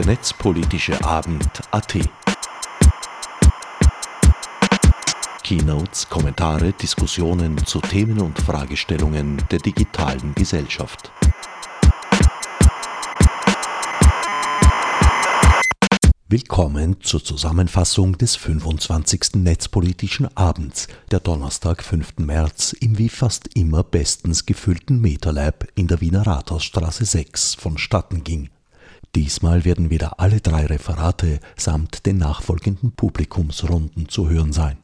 der netzpolitische Abend AT. Keynotes, Kommentare, Diskussionen zu Themen und Fragestellungen der digitalen Gesellschaft. Willkommen zur Zusammenfassung des 25. Netzpolitischen Abends, der Donnerstag, 5. März, im wie fast immer bestens gefüllten MetaLab in der Wiener Rathausstraße 6 vonstatten ging. Diesmal werden wieder alle drei Referate samt den nachfolgenden Publikumsrunden zu hören sein.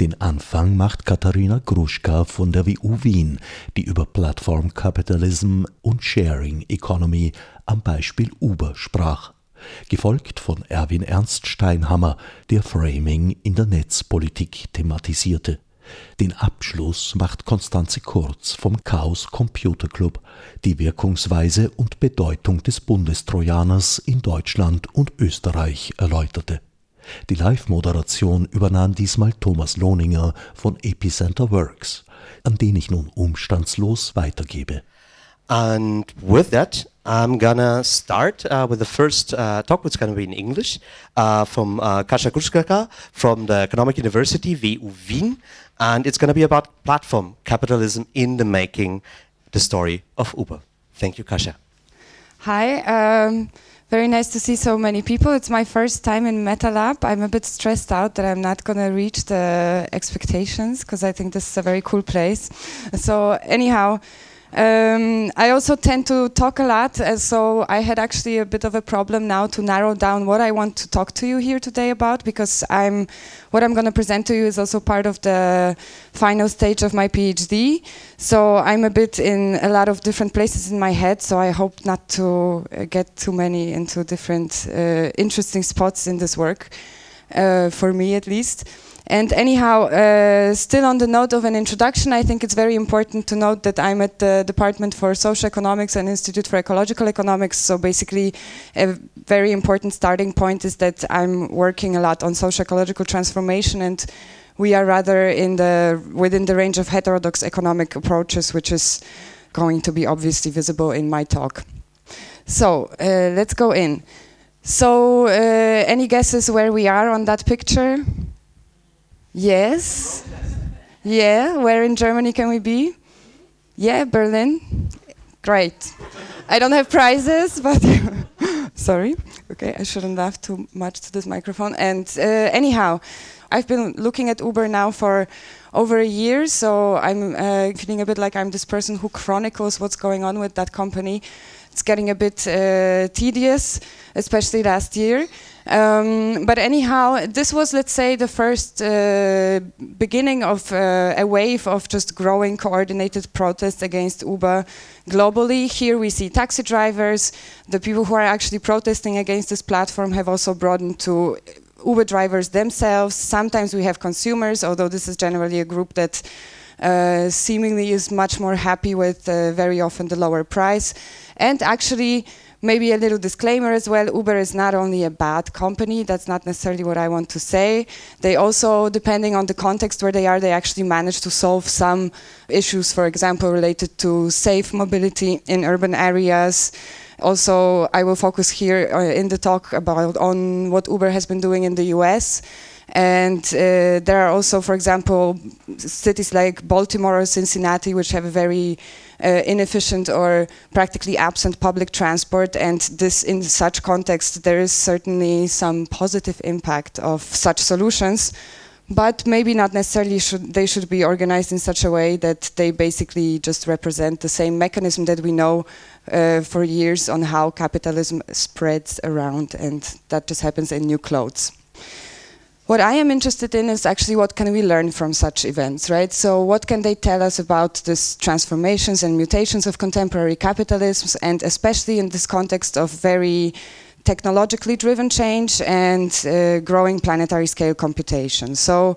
Den Anfang macht Katharina Gruschka von der WU Wien, die über Platform Capitalism und Sharing Economy am Beispiel Uber sprach gefolgt von Erwin Ernst Steinhammer, der Framing in der Netzpolitik thematisierte. Den Abschluss macht Konstanze Kurz vom Chaos Computer Club, die Wirkungsweise und Bedeutung des Bundestrojaners in Deutschland und Österreich erläuterte. Die Live-Moderation übernahm diesmal Thomas Lohninger von Epicenter Works, an den ich nun umstandslos weitergebe. And with that, I'm gonna start uh, with the first uh, talk, which is gonna be in English, uh, from uh, Kasia Gruszka from the Economic University, WU Wien, and it's gonna be about platform capitalism in the making, the story of Uber. Thank you, Kasia. Hi. Um, very nice to see so many people. It's my first time in MetaLab. I'm a bit stressed out that I'm not going to reach the expectations because I think this is a very cool place. So, anyhow, um, I also tend to talk a lot, uh, so I had actually a bit of a problem now to narrow down what I want to talk to you here today about because I'm what I'm going to present to you is also part of the final stage of my PhD. So I'm a bit in a lot of different places in my head. So I hope not to uh, get too many into different uh, interesting spots in this work, uh, for me at least. And anyhow, uh, still on the note of an introduction, I think it's very important to note that I'm at the Department for Social Economics and Institute for Ecological Economics. So basically, a very important starting point is that I'm working a lot on social ecological transformation and we are rather in the within the range of heterodox economic approaches, which is going to be obviously visible in my talk. So uh, let's go in. So, uh, any guesses where we are on that picture? Yes. Yeah, where in Germany can we be? Yeah, Berlin. Great. I don't have prizes, but sorry. Okay, I shouldn't laugh too much to this microphone. And uh, anyhow, I've been looking at Uber now for over a year, so I'm uh, feeling a bit like I'm this person who chronicles what's going on with that company. It's getting a bit uh, tedious, especially last year. Um, but anyhow, this was, let's say, the first uh, beginning of uh, a wave of just growing coordinated protests against Uber globally. Here we see taxi drivers. The people who are actually protesting against this platform have also broadened to Uber drivers themselves. Sometimes we have consumers, although this is generally a group that uh, seemingly is much more happy with uh, very often the lower price. And actually, maybe a little disclaimer as well Uber is not only a bad company, that's not necessarily what I want to say. They also, depending on the context where they are, they actually manage to solve some issues, for example, related to safe mobility in urban areas. Also, I will focus here uh, in the talk about on what Uber has been doing in the US. And uh, there are also, for example, cities like Baltimore or Cincinnati, which have a very uh, inefficient or practically absent public transport. And this, in such context, there is certainly some positive impact of such solutions. But maybe not necessarily should they should be organized in such a way that they basically just represent the same mechanism that we know uh, for years on how capitalism spreads around, and that just happens in new clothes what I am interested in is actually what can we learn from such events, right? So what can they tell us about these transformations and mutations of contemporary capitalisms, and especially in this context of very technologically driven change and uh, growing planetary scale computation. So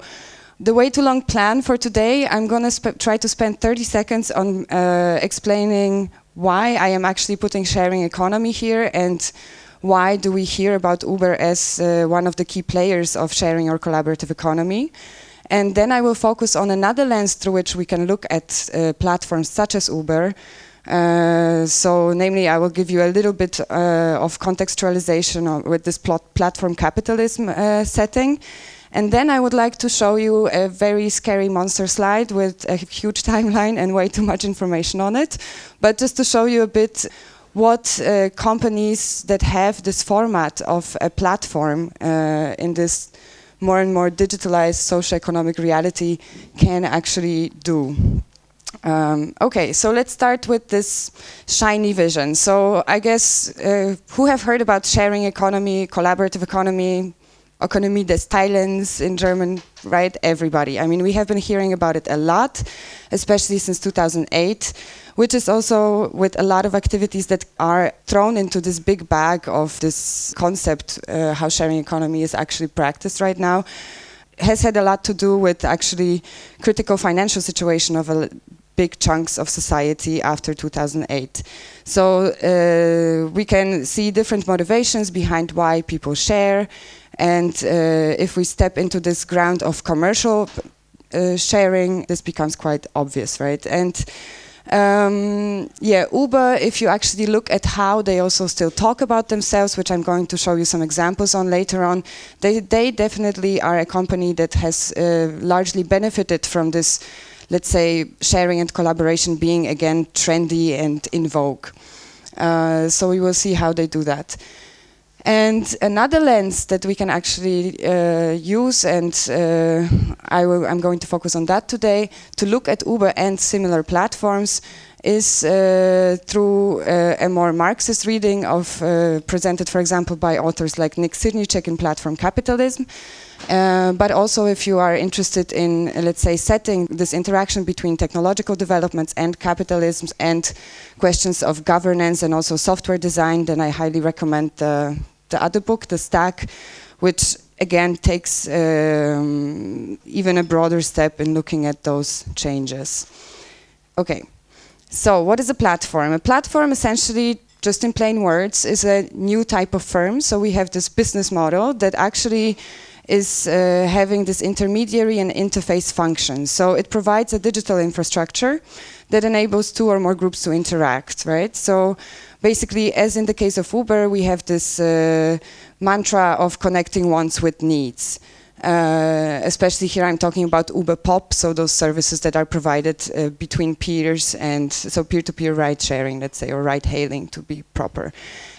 the way too long plan for today, I'm going to try to spend 30 seconds on uh, explaining why I am actually putting sharing economy here and why do we hear about Uber as uh, one of the key players of sharing or collaborative economy? And then I will focus on another lens through which we can look at uh, platforms such as Uber, Uh, so, namely, I will give you a little bit uh, of contextualization with this platform capitalism uh, setting. And then I would like to show you a very scary monster slide with a huge timeline and way too much information on it. But just to show you a bit what uh, companies that have this format of a platform uh, in this more and more digitalized socioeconomic reality can actually do. Um, okay, so let's start with this shiny vision. So I guess uh, who have heard about sharing economy, collaborative economy, economie des Teilens in German, right? Everybody. I mean, we have been hearing about it a lot, especially since 2008, which is also with a lot of activities that are thrown into this big bag of this concept, uh, how sharing economy is actually practiced right now has had a lot to do with actually critical financial situation of a big chunks of society after 2008. So uh, we can see different motivations behind why people share. And uh, if we step into this ground of commercial uh, sharing, this becomes quite obvious, right? And um, yeah, Uber, if you actually look at how they also still talk about themselves, which I'm going to show you some examples on later on, they, they definitely are a company that has uh, largely benefited from this let's say, sharing and collaboration being again trendy and in vogue. Uh, so we will see how they do that. And another lens that we can actually uh, use, and uh, I am going to focus on that today, to look at Uber and similar platforms, is uh, through uh, a more Marxist reading of uh, presented, for example, by authors like Nick Srnicek in Platform Capitalism. Uh, but also if you are interested in, let's say, setting this interaction between technological developments and capitalism and questions of governance and also software design, then I highly recommend the, the other book, The Stack, which again takes um, even a broader step in looking at those changes. Okay, so what is a platform? A platform essentially just in plain words, is a new type of firm. So we have this business model that actually is uh, having this intermediary and interface function. So it provides a digital infrastructure that enables two or more groups to interact, right? So basically, as in the case of Uber, we have this uh, mantra of connecting wants with needs. Uh, especially here, I'm talking about Uber Pop, so those services that are provided uh, between peers and so peer-to-peer ride sharing, let's say, or ride hailing to be proper.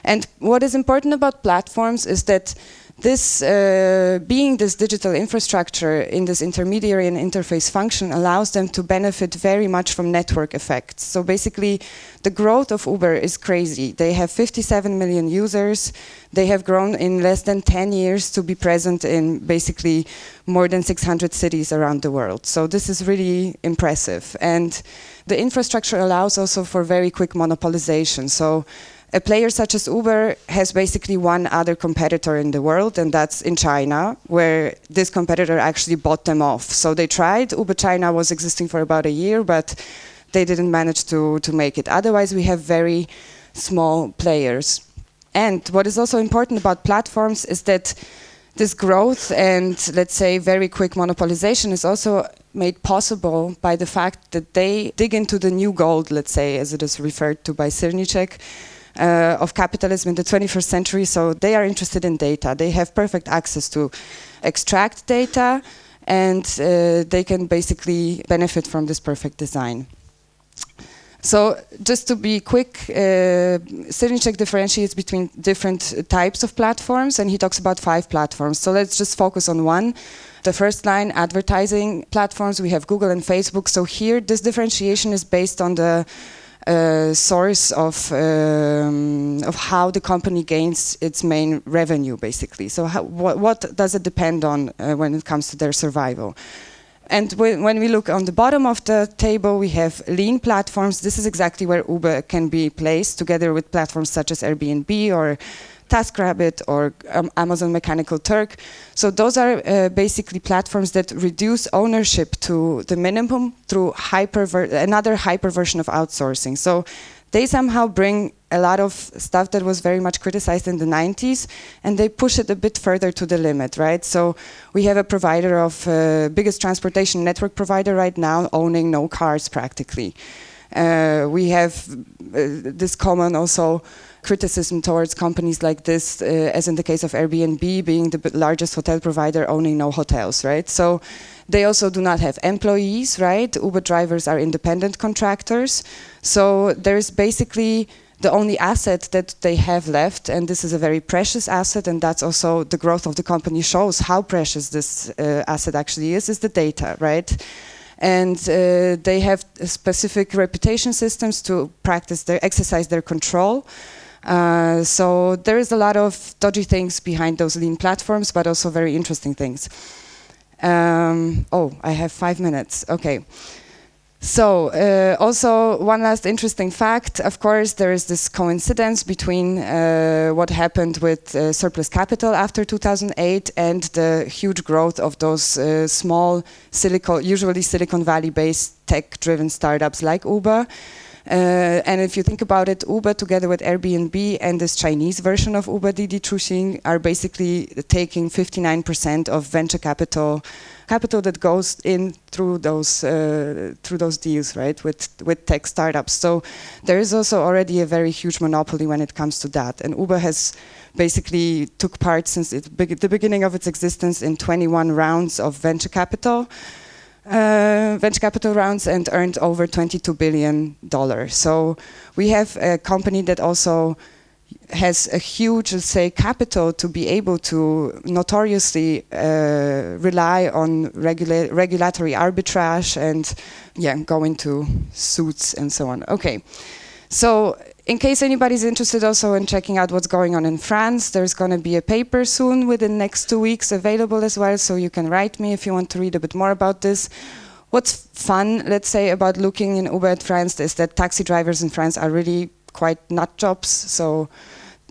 And what is important about platforms is that this uh, being this digital infrastructure in this intermediary and interface function allows them to benefit very much from network effects. So basically, the growth of Uber is crazy. They have 57 million users. They have grown in less than 10 years to be present in basically more than 600 cities around the world. So this is really impressive. And the infrastructure allows also for very quick monopolization. So a player such as Uber has basically one other competitor in the world, and that's in China, where this competitor actually bought them off. So they tried. Uber China was existing for about a year, but they didn't manage to, to make it. Otherwise, we have very small players. And what is also important about platforms is that this growth and, let's say, very quick monopolization is also made possible by the fact that they dig into the new gold, let's say, as it is referred to by Srnicek, uh, of capitalism in the 21st century. So they are interested in data. They have perfect access to extract data, and uh, they can basically benefit from this perfect design. So just to be quick, uh, differentiates between different types of platforms, and he talks about five platforms. So let's just focus on one. The first line, advertising platforms, we have Google and Facebook. So here, this differentiation is based on the uh, source of um, of how the company gains its main revenue, basically. So, how, what, what, does it depend on uh, when it comes to their survival? And when, when, we look on the bottom of the table, we have lean platforms. This is exactly where Uber can be placed, together with platforms such as Airbnb or TaskRabbit or um, Amazon Mechanical Turk. So those are uh, basically platforms that reduce ownership to the minimum through hyper another hyper version of outsourcing. So they somehow bring a lot of stuff that was very much criticized in the 90s and they push it a bit further to the limit right so we have a provider of uh, biggest transportation network provider right now owning no cars practically we have uh, this common also criticism towards companies like this, uh, as in the case of Airbnb, being the largest hotel provider owning no hotels, right? So they also do not have employees, right? Uber drivers are independent contractors. So there's basically the only asset that they have left, and this is a very precious asset, and that's also the growth of the company shows how precious this uh, asset actually is, is the data, right? And uh, they have specific reputation systems to practice their, exercise their control. Uh, so there is a lot of dodgy things behind those lean platforms, but also very interesting things. Um, oh, I have five minutes. Okay. So, uh, also one last interesting fact. Of course, there is this coincidence between uh, what happened with uh, surplus capital after 2008 and the huge growth of those uh, small, Silicon, usually Silicon Valley-based tech-driven startups like Uber. Uh, and if you think about it, Uber together with Airbnb and this Chinese version of Uber, Didi Chuxing, are basically taking 59% of venture capital capital that goes in through those uh, through those deals, right, with with tech startups. So there is also already a very huge monopoly when it comes to that, and Uber has basically took part since it, the beginning of its existence in 21 rounds of venture capital uh, venture capital rounds and earned over 22 billion dollars. So we have a company that also has a huge, let's say, capital to be able to notoriously uh, rely on regula regulatory arbitrage and yeah, go into suits and so on. Okay, so in case anybody's interested also in checking out what's going on in France, there's going to be a paper soon within next two weeks available as well, so you can write me if you want to read a bit more about this. What's fun, let's say, about looking in Uber at France is that taxi drivers in France are really quite nut jobs, so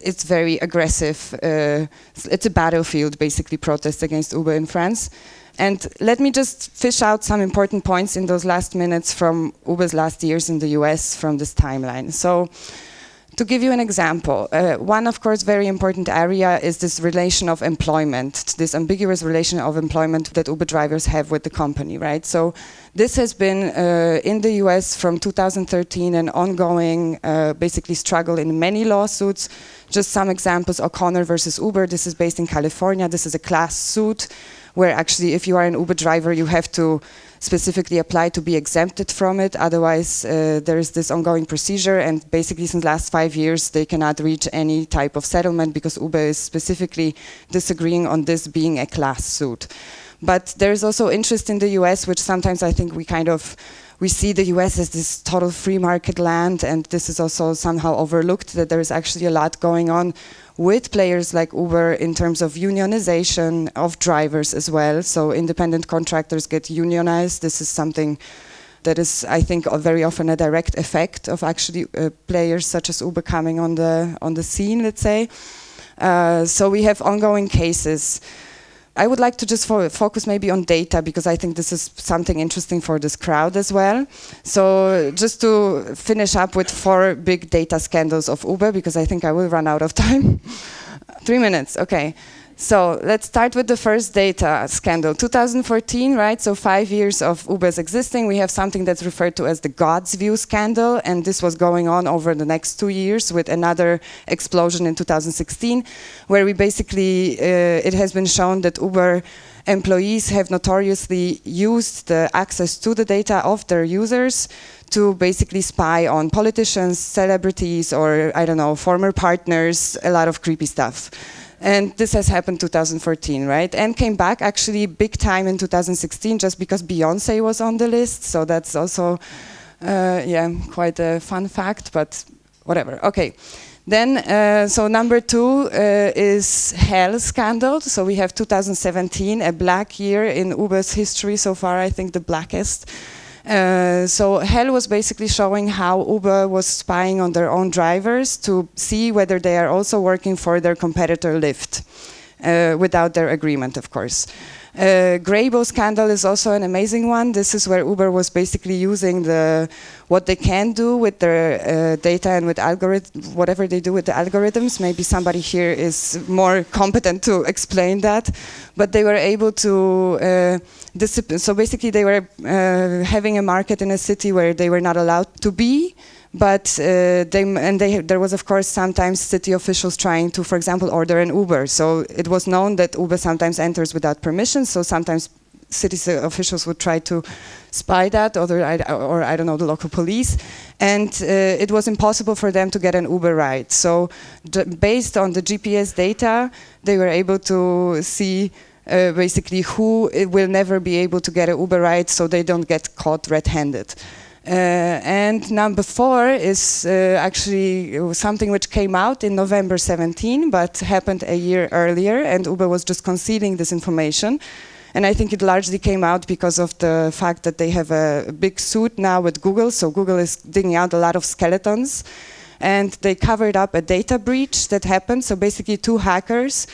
it's very aggressive. Uh, it's a battlefield, basically, protest against Uber in France. And let me just fish out some important points in those last minutes from Uber's last years in the US from this timeline. So to give you an example, uh, one, of course, very important area is this relation of employment, this ambiguous relation of employment that Uber drivers have with the company, right? So this has been uh, in the US from 2013 an ongoing, uh, basically, struggle in many lawsuits. Just some examples O'Connor versus Uber, this is based in California, this is a class suit where actually, if you are an Uber driver, you have to specifically apply to be exempted from it. Otherwise, uh, there is this ongoing procedure, and basically, since the last five years, they cannot reach any type of settlement because Uber is specifically disagreeing on this being a class suit. But there is also interest in the US, which sometimes I think we kind of we see the US as this total free market land, and this is also somehow overlooked that there is actually a lot going on with players like Uber in terms of unionization of drivers as well. So independent contractors get unionized. This is something that is, I think, very often a direct effect of actually uh, players such as Uber coming on the on the scene. Let's say. Uh, so we have ongoing cases. I would like to just fo focus maybe on data because I think this is something interesting for this crowd as well. So just to finish up with four big data scandals of Uber because I think I will run out of time. Three minutes, okay. So let's start with the first data scandal. 2014, right? So five years of Uber's existing. We have something that's referred to as the God's View scandal, and this was going on over the next two years with another explosion in 2016, where we basically uh, it has been shown that Uber employees have notoriously used the access to the data of their users to basically spy on politicians, celebrities, or I don't know, former partners, a lot of creepy stuff and this has happened 2014 right? And came back actually big time in 2016 just because beyonce was on the list. So that's also uh, yeah quite a fun fact but whatever. Okay. Then uh, so number two uh, is hell scandal. So we have 2017 a black year in uber's history. So far i think the blackest uh, so Hell was basically showing how Uber was spying on their own drivers to see whether they are also working for their competitor Lyft, uh, without their agreement, of course. Uh, Greybo scandal is also an amazing one. This is where Uber was basically using the what they can do with their uh, data and with algorithm, whatever they do with the algorithms. Maybe somebody here is more competent to explain that, but they were able to uh, discipline. So basically, they were uh, having a market in a city where they were not allowed to be but uh, they and they there was of course sometimes city officials trying to, for example, order an Uber. So it was known that Uber sometimes enters without permission. So sometimes city officials would try to spy that, or, or I don't know, the local police, and uh, it was impossible for them to get an Uber ride. So based on the GPS data, they were able to see. Uh, basically, who will never be able to get an Uber ride, so they don't get caught red-handed. Uh, and number four is uh, actually something which came out in November 17, but happened a year earlier, and Uber was just concealing this information. And I think it largely came out because of the fact that they have a big suit now with Google. So Google is digging out a lot of skeletons. And they covered up a data breach that happened. So basically, two hackers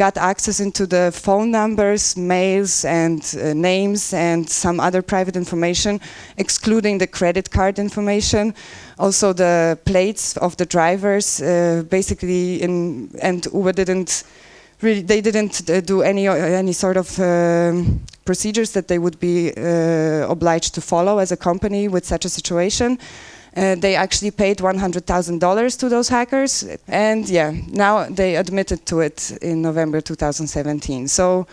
got access into the phone numbers, mails, and uh, names, and some other private information, excluding the credit card information. Also, the plates of the drivers. Uh, basically, in and Uber didn't really they didn't uh, do any uh, any sort of um, procedures that they would be uh, obliged to follow as a company with such a situation. Uh, they actually paid $100,000 to those hackers. And yeah, now they admitted to it in November 2017. So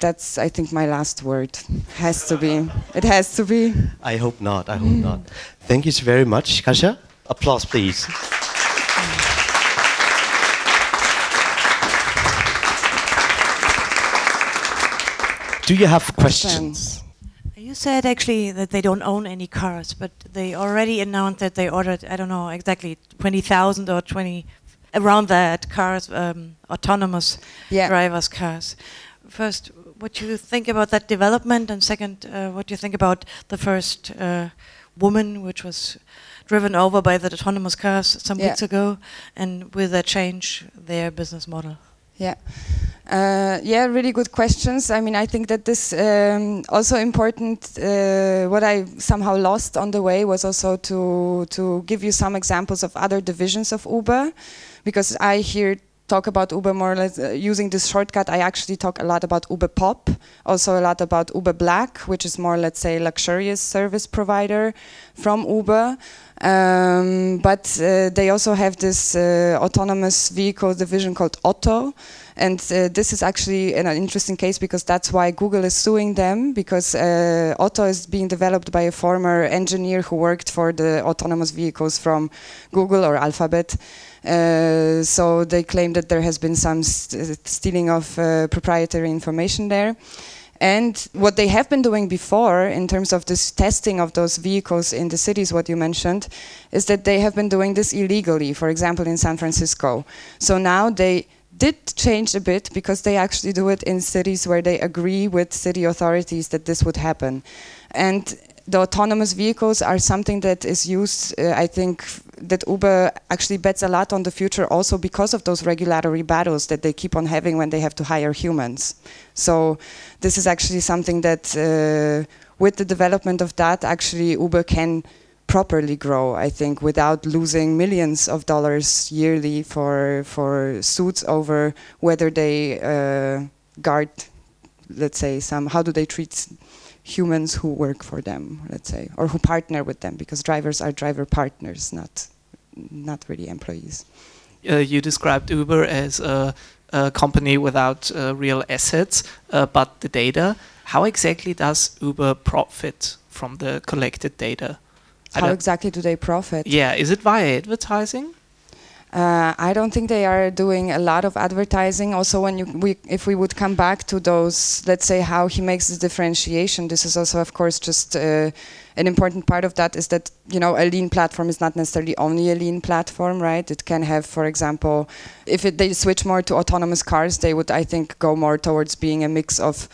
that's, I think, my last word. Has to be. It has to be. I hope not. I hope not. Thank you very much, Kasia. Applause, please. Do you have questions? You said actually that they don't own any cars, but they already announced that they ordered, I don't know exactly, 20,000 or 20, around that cars, um, autonomous yeah. drivers cars. First, what do you think about that development? And second, uh, what do you think about the first uh, woman which was driven over by the autonomous cars some yeah. weeks ago, and will that change their business model? Yeah. Uh, yeah, really good questions. I mean, I think that this um, also important. Uh, what I somehow lost on the way was also to to give you some examples of other divisions of Uber, because I hear talk about Uber more or less uh, using this shortcut. I actually talk a lot about Uber Pop, also a lot about Uber Black, which is more, let's say, luxurious service provider from Uber. Um, but uh, they also have this uh, autonomous vehicle division called Otto and uh, this is actually an interesting case because that's why Google is suing them because uh, Otto is being developed by a former engineer who worked for the autonomous vehicles from Google or Alphabet. Uh, so they claim that there has been some st stealing of uh, proprietary information there. And what they have been doing before, in terms of this testing of those vehicles in the cities, what you mentioned, is that they have been doing this illegally, for example, in San Francisco. So now they did change a bit because they actually do it in cities where they agree with city authorities that this would happen. And the autonomous vehicles are something that is used, uh, I think, that Uber actually bets a lot on the future also because of those regulatory battles that they keep on having when they have to hire humans. So this is actually something that, uh, with the development of that, actually Uber can properly grow, I think, without losing millions of dollars yearly for for suits over whether they uh, guard, let's say, some how do they treat humans who work for them, let's say, or who partner with them, because drivers are driver partners, not not really employees. Uh, you described Uber as a, a company without uh, real assets, uh, but the data. How exactly does Uber profit from the collected data? How exactly do they profit? Yeah, is it via advertising? Uh, I don't think they are doing a lot of advertising. Also, when you, we, if we would come back to those, let's say how he makes the differentiation, this is also, of course, just uh, an important part of that is that you know a lean platform is not necessarily only a lean platform, right? It can have, for example, if it, they switch more to autonomous cars, they would, I think, go more towards being a mix of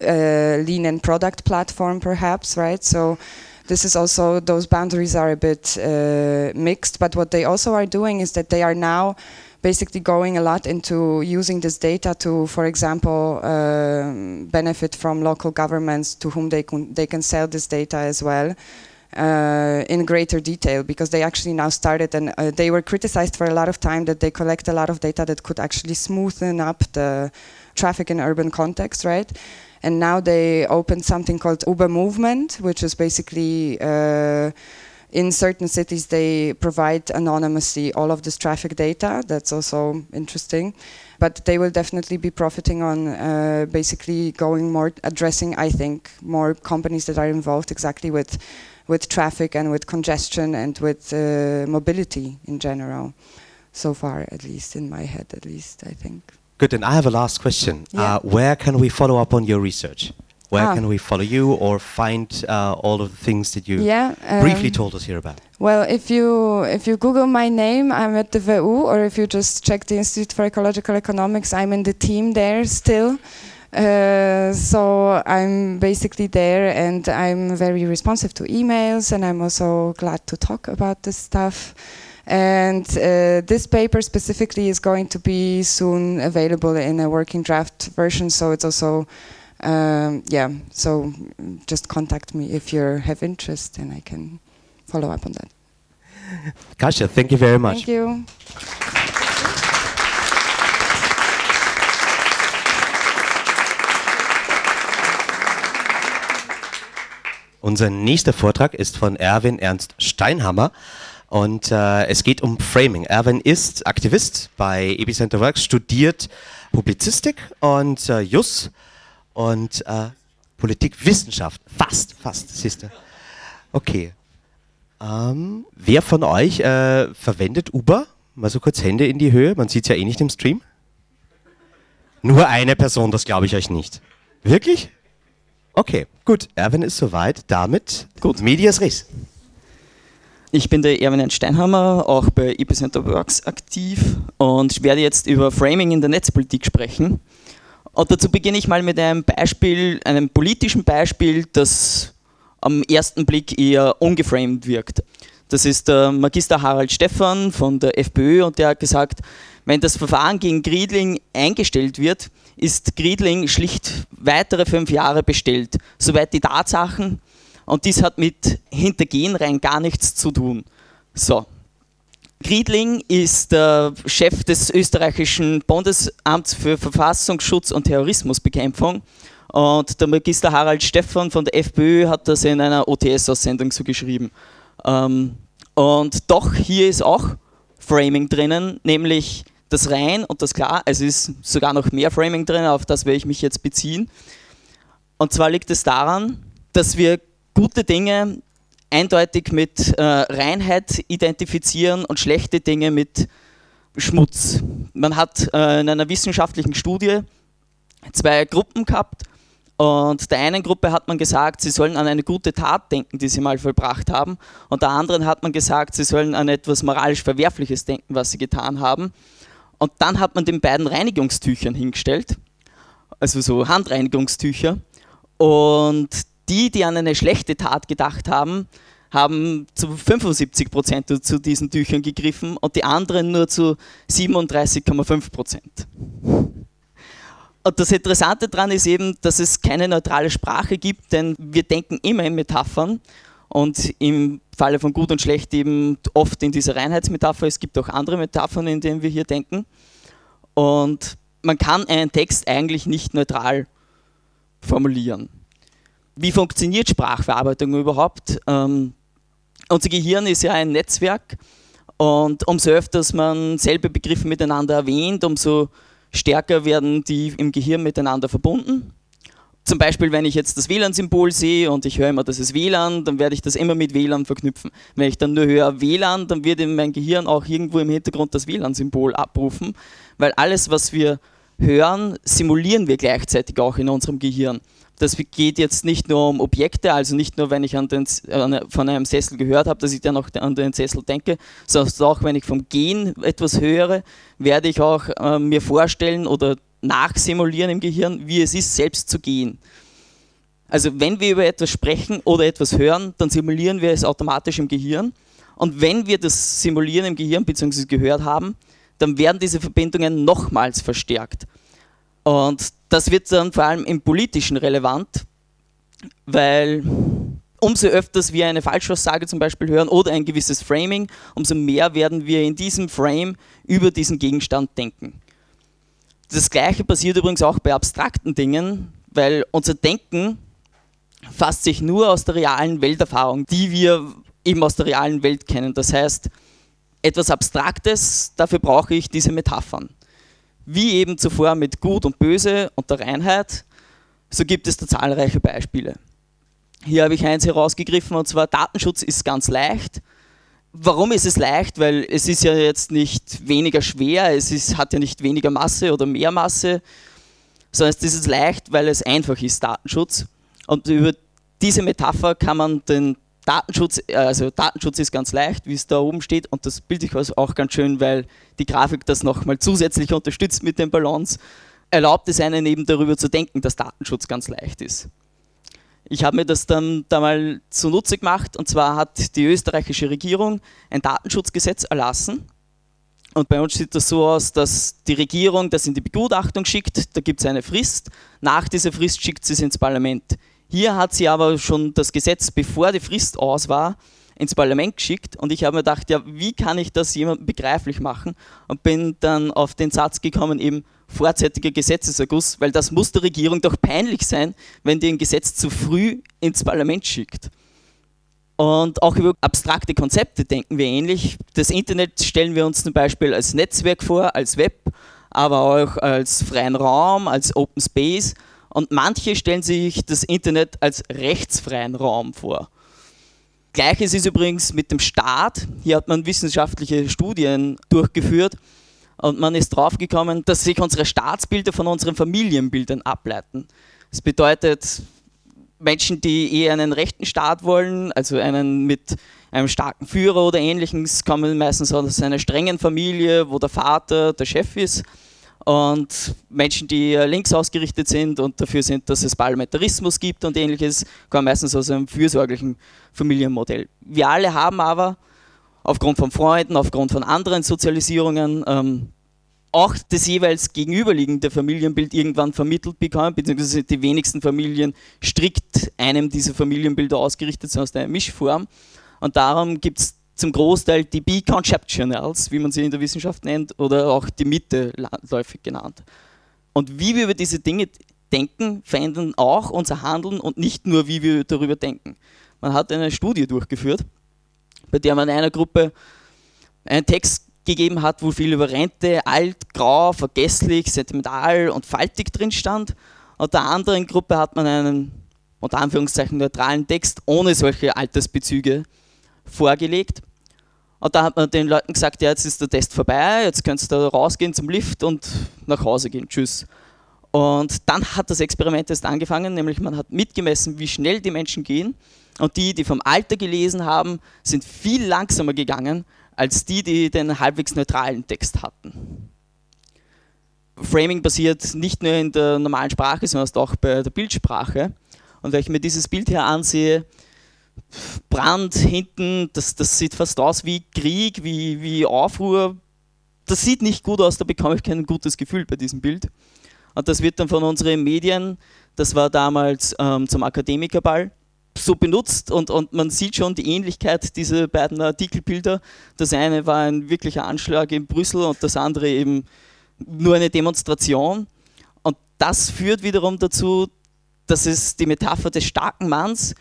uh, lean and product platform, perhaps, right? So this is also those boundaries are a bit uh, mixed. But what they also are doing is that they are now basically going a lot into using this data to, for example, uh, benefit from local governments to whom they can, they can sell this data as well. Uh, in greater detail because they actually now started and uh, they were criticized for a lot of time that they collect a lot of data that could actually smoothen up the traffic in urban context, right? And now they opened something called Uber Movement, which is basically uh, in certain cities they provide anonymously all of this traffic data. That's also interesting. But they will definitely be profiting on uh, basically going more, addressing, I think, more companies that are involved exactly with, with traffic and with congestion and with uh, mobility in general. So far, at least in my head, at least, I think. Good, and I have a last question. Yeah. Uh, where can we follow up on your research? Where ah. can we follow you or find uh, all of the things that you yeah, um, briefly told us here about? Well, if you if you Google my name, I'm at the VU, or if you just check the Institute for Ecological Economics, I'm in the team there still. Uh, so I'm basically there, and I'm very responsive to emails, and I'm also glad to talk about this stuff. And uh, this paper specifically is going to be soon available in a working draft version, so it's also um, yeah, so just contact me if you have interest and I can follow up on that. Kasia, thank you very much. Thank you. Unser nächster Vortrag ist von Erwin Ernst Steinhammer und äh, es geht um Framing. Erwin ist Aktivist bei Epicenter Works, studiert Publizistik und äh, Jus und äh, Politikwissenschaft. Fast, fast, siehst du. Okay. Ähm, wer von euch äh, verwendet Uber? Mal so kurz Hände in die Höhe. Man sieht es ja eh nicht im Stream. Nur eine Person, das glaube ich euch nicht. Wirklich? Okay, gut. Erwin ist soweit. Damit gut. Medias Res. Ich bin der Erwin Steinhammer, auch bei Epicenter Works aktiv und werde jetzt über Framing in der Netzpolitik sprechen. Und dazu beginne ich mal mit einem Beispiel, einem politischen Beispiel, das am ersten Blick eher ungeframed wirkt. Das ist der Magister Harald Stephan von der FPÖ und der hat gesagt, wenn das Verfahren gegen Griedling eingestellt wird, ist Griedling schlicht weitere fünf Jahre bestellt. Soweit die Tatsachen. Und dies hat mit Hintergehen rein gar nichts zu tun. So, Griedling ist der Chef des österreichischen Bundesamts für Verfassungsschutz und Terrorismusbekämpfung. Und der Magister Harald Stephan von der FPÖ hat das in einer OTS-Aussendung so geschrieben. Ähm, und doch hier ist auch Framing drinnen, nämlich das Rein und das Klar. Es ist sogar noch mehr Framing drin, auf das werde ich mich jetzt beziehen. Und zwar liegt es daran, dass wir gute Dinge eindeutig mit äh, Reinheit identifizieren und schlechte Dinge mit Schmutz. Man hat äh, in einer wissenschaftlichen Studie zwei Gruppen gehabt und der einen Gruppe hat man gesagt, sie sollen an eine gute Tat denken, die sie mal vollbracht haben und der anderen hat man gesagt, sie sollen an etwas moralisch Verwerfliches denken, was sie getan haben. Und dann hat man den beiden Reinigungstüchern hingestellt, also so Handreinigungstücher und die, die an eine schlechte Tat gedacht haben, haben zu 75 Prozent zu diesen Tüchern gegriffen und die anderen nur zu 37,5 Prozent. Und das Interessante daran ist eben, dass es keine neutrale Sprache gibt, denn wir denken immer in Metaphern und im Falle von gut und schlecht eben oft in dieser Reinheitsmetapher. Es gibt auch andere Metaphern, in denen wir hier denken. Und man kann einen Text eigentlich nicht neutral formulieren wie funktioniert Sprachverarbeitung überhaupt? Ähm, unser Gehirn ist ja ein Netzwerk und umso öfter man selbe Begriffe miteinander erwähnt, umso stärker werden die im Gehirn miteinander verbunden. Zum Beispiel, wenn ich jetzt das WLAN-Symbol sehe und ich höre immer, das ist WLAN, dann werde ich das immer mit WLAN verknüpfen. Wenn ich dann nur höre WLAN, dann wird in mein Gehirn auch irgendwo im Hintergrund das WLAN-Symbol abrufen, weil alles, was wir hören, simulieren wir gleichzeitig auch in unserem Gehirn das geht jetzt nicht nur um Objekte, also nicht nur, wenn ich an den, von einem Sessel gehört habe, dass ich dann auch an den Sessel denke, sondern auch, wenn ich vom Gehen etwas höre, werde ich auch äh, mir vorstellen oder nachsimulieren im Gehirn, wie es ist, selbst zu gehen. Also wenn wir über etwas sprechen oder etwas hören, dann simulieren wir es automatisch im Gehirn. Und wenn wir das Simulieren im Gehirn bzw. gehört haben, dann werden diese Verbindungen nochmals verstärkt. Und das wird dann vor allem im Politischen relevant, weil umso öfters wir eine Falschaussage zum Beispiel hören oder ein gewisses Framing, umso mehr werden wir in diesem Frame über diesen Gegenstand denken. Das gleiche passiert übrigens auch bei abstrakten Dingen, weil unser Denken fasst sich nur aus der realen Welterfahrung, die wir eben aus der realen Welt kennen. Das heißt, etwas Abstraktes, dafür brauche ich diese Metaphern. Wie eben zuvor mit Gut und Böse und der Reinheit, so gibt es da zahlreiche Beispiele. Hier habe ich eins herausgegriffen und zwar Datenschutz ist ganz leicht. Warum ist es leicht? Weil es ist ja jetzt nicht weniger schwer, es ist, hat ja nicht weniger Masse oder mehr Masse, sondern es ist leicht, weil es einfach ist, Datenschutz. Und über diese Metapher kann man den Datenschutz, äh, also Datenschutz ist ganz leicht, wie es da oben steht, und das Bild ist auch ganz schön, weil die Grafik das nochmal zusätzlich unterstützt mit den Ballons, erlaubt es einen eben darüber zu denken, dass Datenschutz ganz leicht ist. Ich habe mir das dann da mal zunutze gemacht, und zwar hat die österreichische Regierung ein Datenschutzgesetz erlassen. Und bei uns sieht das so aus, dass die Regierung das in die Begutachtung schickt, da gibt es eine Frist, nach dieser Frist schickt sie es ins Parlament. Hier hat sie aber schon das Gesetz, bevor die Frist aus war, ins Parlament geschickt und ich habe mir gedacht, ja, wie kann ich das jemandem begreiflich machen und bin dann auf den Satz gekommen, eben vorzeitiger Gesetzeserguss, weil das muss der Regierung doch peinlich sein, wenn die ein Gesetz zu früh ins Parlament schickt. Und auch über abstrakte Konzepte denken wir ähnlich. Das Internet stellen wir uns zum Beispiel als Netzwerk vor, als Web, aber auch als freien Raum, als Open Space und manche stellen sich das Internet als rechtsfreien Raum vor. Gleiches ist übrigens mit dem Staat. Hier hat man wissenschaftliche Studien durchgeführt und man ist draufgekommen, dass sich unsere Staatsbilder von unseren Familienbildern ableiten. Das bedeutet, Menschen, die eher einen rechten Staat wollen, also einen mit einem starken Führer oder ähnliches, kommen meistens aus einer strengen Familie, wo der Vater der Chef ist und Menschen, die links ausgerichtet sind und dafür sind, dass es Parlamentarismus gibt und ähnliches, kommen meistens aus einem fürsorglichen Familienmodell. Wir alle haben aber aufgrund von Freunden, aufgrund von anderen Sozialisierungen ähm, auch das jeweils gegenüberliegende Familienbild irgendwann vermittelt bekommen, beziehungsweise die wenigsten Familien strikt einem dieser Familienbilder ausgerichtet sind aus einer Mischform. Und darum gibt es zum Großteil die B-Conceptionals, wie man sie in der Wissenschaft nennt, oder auch die Mitte läufig genannt. Und wie wir über diese Dinge denken, verändern auch unser Handeln und nicht nur, wie wir darüber denken. Man hat eine Studie durchgeführt, bei der man einer Gruppe einen Text gegeben hat, wo viel über Rente, alt, grau, vergesslich, sentimental und faltig drin stand. Und der anderen Gruppe hat man einen unter Anführungszeichen neutralen Text ohne solche Altersbezüge vorgelegt. Und da hat man den Leuten gesagt, ja, jetzt ist der Test vorbei, jetzt könnt ihr rausgehen zum Lift und nach Hause gehen. Tschüss. Und dann hat das Experiment erst angefangen, nämlich man hat mitgemessen, wie schnell die Menschen gehen. Und die, die vom Alter gelesen haben, sind viel langsamer gegangen als die, die den halbwegs neutralen Text hatten. Framing passiert nicht nur in der normalen Sprache, sondern auch bei der Bildsprache. Und wenn ich mir dieses Bild hier ansehe, Brand hinten, das, das sieht fast aus wie Krieg, wie, wie Aufruhr. Das sieht nicht gut aus, da bekomme ich kein gutes Gefühl bei diesem Bild. Und das wird dann von unseren Medien, das war damals ähm, zum Akademikerball, so benutzt und, und man sieht schon die Ähnlichkeit dieser beiden Artikelbilder. Das eine war ein wirklicher Anschlag in Brüssel und das andere eben nur eine Demonstration. Und das führt wiederum dazu, dass es die Metapher des starken Manns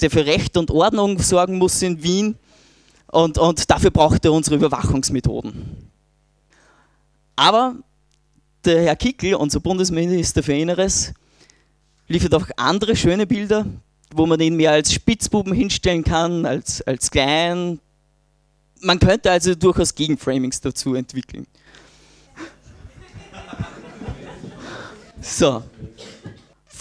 der für Recht und Ordnung sorgen muss in Wien. Und, und dafür braucht er unsere Überwachungsmethoden. Aber der Herr Kickel, unser Bundesminister für Inneres, liefert auch andere schöne Bilder, wo man ihn mehr als Spitzbuben hinstellen kann, als, als klein. Man könnte also durchaus Gegenframings dazu entwickeln. So,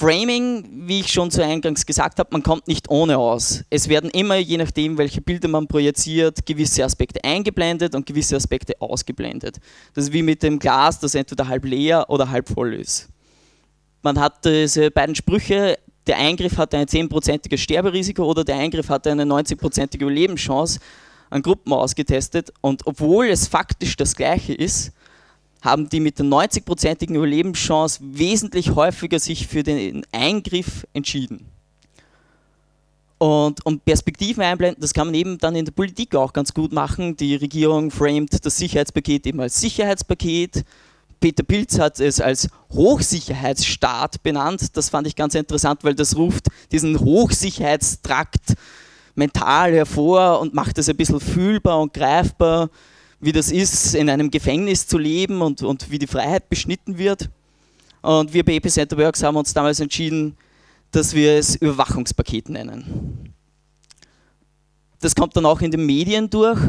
Framing, wie ich schon zu Eingangs gesagt habe, man kommt nicht ohne aus. Es werden immer, je nachdem, welche Bilder man projiziert, gewisse Aspekte eingeblendet und gewisse Aspekte ausgeblendet. Das ist wie mit dem Glas, das entweder halb leer oder halb voll ist. Man hat diese beiden Sprüche, der Eingriff hatte ein 10%iges Sterberisiko oder der Eingriff hatte eine 90%ige Überlebenschance. an Gruppen ausgetestet und obwohl es faktisch das gleiche ist, haben die mit der 90-prozentigen Überlebenschance wesentlich häufiger sich für den Eingriff entschieden. Und, und Perspektiven einblenden, das kann man eben dann in der Politik auch ganz gut machen. Die Regierung framet das Sicherheitspaket eben als Sicherheitspaket. Peter Pilz hat es als Hochsicherheitsstaat benannt. Das fand ich ganz interessant, weil das ruft diesen Hochsicherheitstrakt mental hervor und macht es ein bisschen fühlbar und greifbar, wie das ist, in einem Gefängnis zu leben und, und wie die Freiheit beschnitten wird. Und wir bei Epicenter Works haben uns damals entschieden, dass wir es Überwachungspaket nennen. Das kommt dann auch in den Medien durch.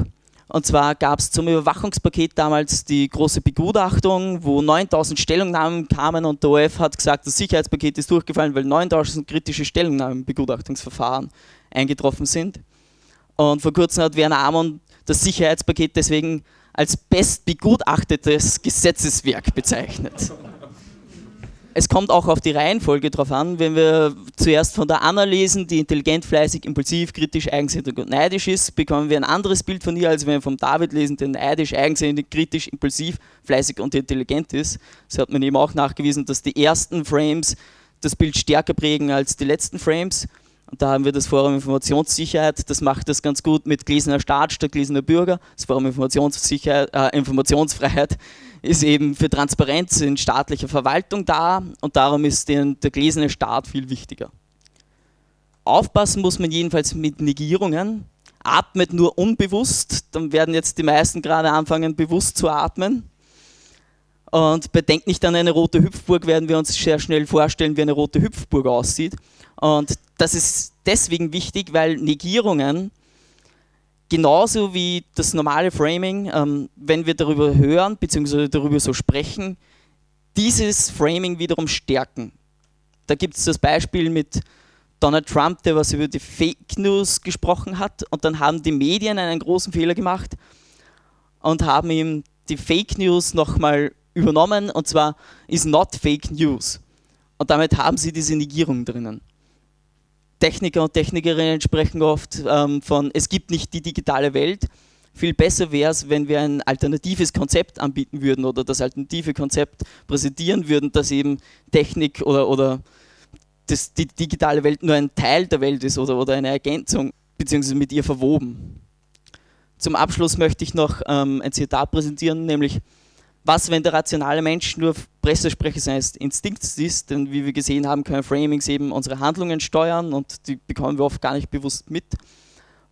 Und zwar gab es zum Überwachungspaket damals die große Begutachtung, wo 9000 Stellungnahmen kamen und der OF hat gesagt, das Sicherheitspaket ist durchgefallen, weil 9000 kritische Stellungnahmen im Begutachtungsverfahren eingetroffen sind. Und vor kurzem hat Werner Amon das Sicherheitspaket deswegen als bestbegutachtetes Gesetzeswerk bezeichnet es kommt auch auf die Reihenfolge drauf an. Wenn wir zuerst von der Anna lesen, die intelligent, fleißig, impulsiv, kritisch, eigensinnig und neidisch ist, bekommen wir ein anderes Bild von ihr, als wenn wir vom David lesen, der neidisch, eigensinnig, kritisch, impulsiv, fleißig und intelligent ist. So hat man eben auch nachgewiesen, dass die ersten Frames das Bild stärker prägen als die letzten Frames. Und da haben wir das Forum Informationssicherheit, das macht das ganz gut mit gläserner Staat statt gläserner Bürger. Das Forum Informationssicherheit, äh, Informationsfreiheit ist eben für Transparenz in staatlicher Verwaltung da und darum ist der, der gläserne Staat viel wichtiger. Aufpassen muss man jedenfalls mit Negierungen. Atmet nur unbewusst, dann werden jetzt die meisten gerade anfangen, bewusst zu atmen. Und bedenkt nicht an eine rote Hüpfburg, werden wir uns sehr schnell vorstellen, wie eine rote Hüpfburg aussieht. Und das ist deswegen wichtig, weil Negierungen genauso wie das normale Framing, ähm, wenn wir darüber hören bzw. darüber so sprechen, dieses Framing wiederum stärken. Da gibt es das Beispiel mit Donald Trump, der was über die Fake News gesprochen hat und dann haben die Medien einen großen Fehler gemacht und haben ihm die Fake News nochmal übernommen und zwar ist not Fake News. Und damit haben sie diese Negierung drinnen. Techniker und Technikerinnen sprechen oft ähm, von, es gibt nicht die digitale Welt. Viel besser wäre es, wenn wir ein alternatives Konzept anbieten würden oder das alternative Konzept präsentieren würden, dass eben Technik oder, oder das, die digitale Welt nur ein Teil der Welt ist oder, oder eine Ergänzung, beziehungsweise mit ihr verwoben. Zum Abschluss möchte ich noch ähm, ein Zitat präsentieren, nämlich was, wenn der rationale Mensch nur Pressesprecher seines Instinkts ist? Denn wie wir gesehen haben, können Framings eben unsere Handlungen steuern und die bekommen wir oft gar nicht bewusst mit.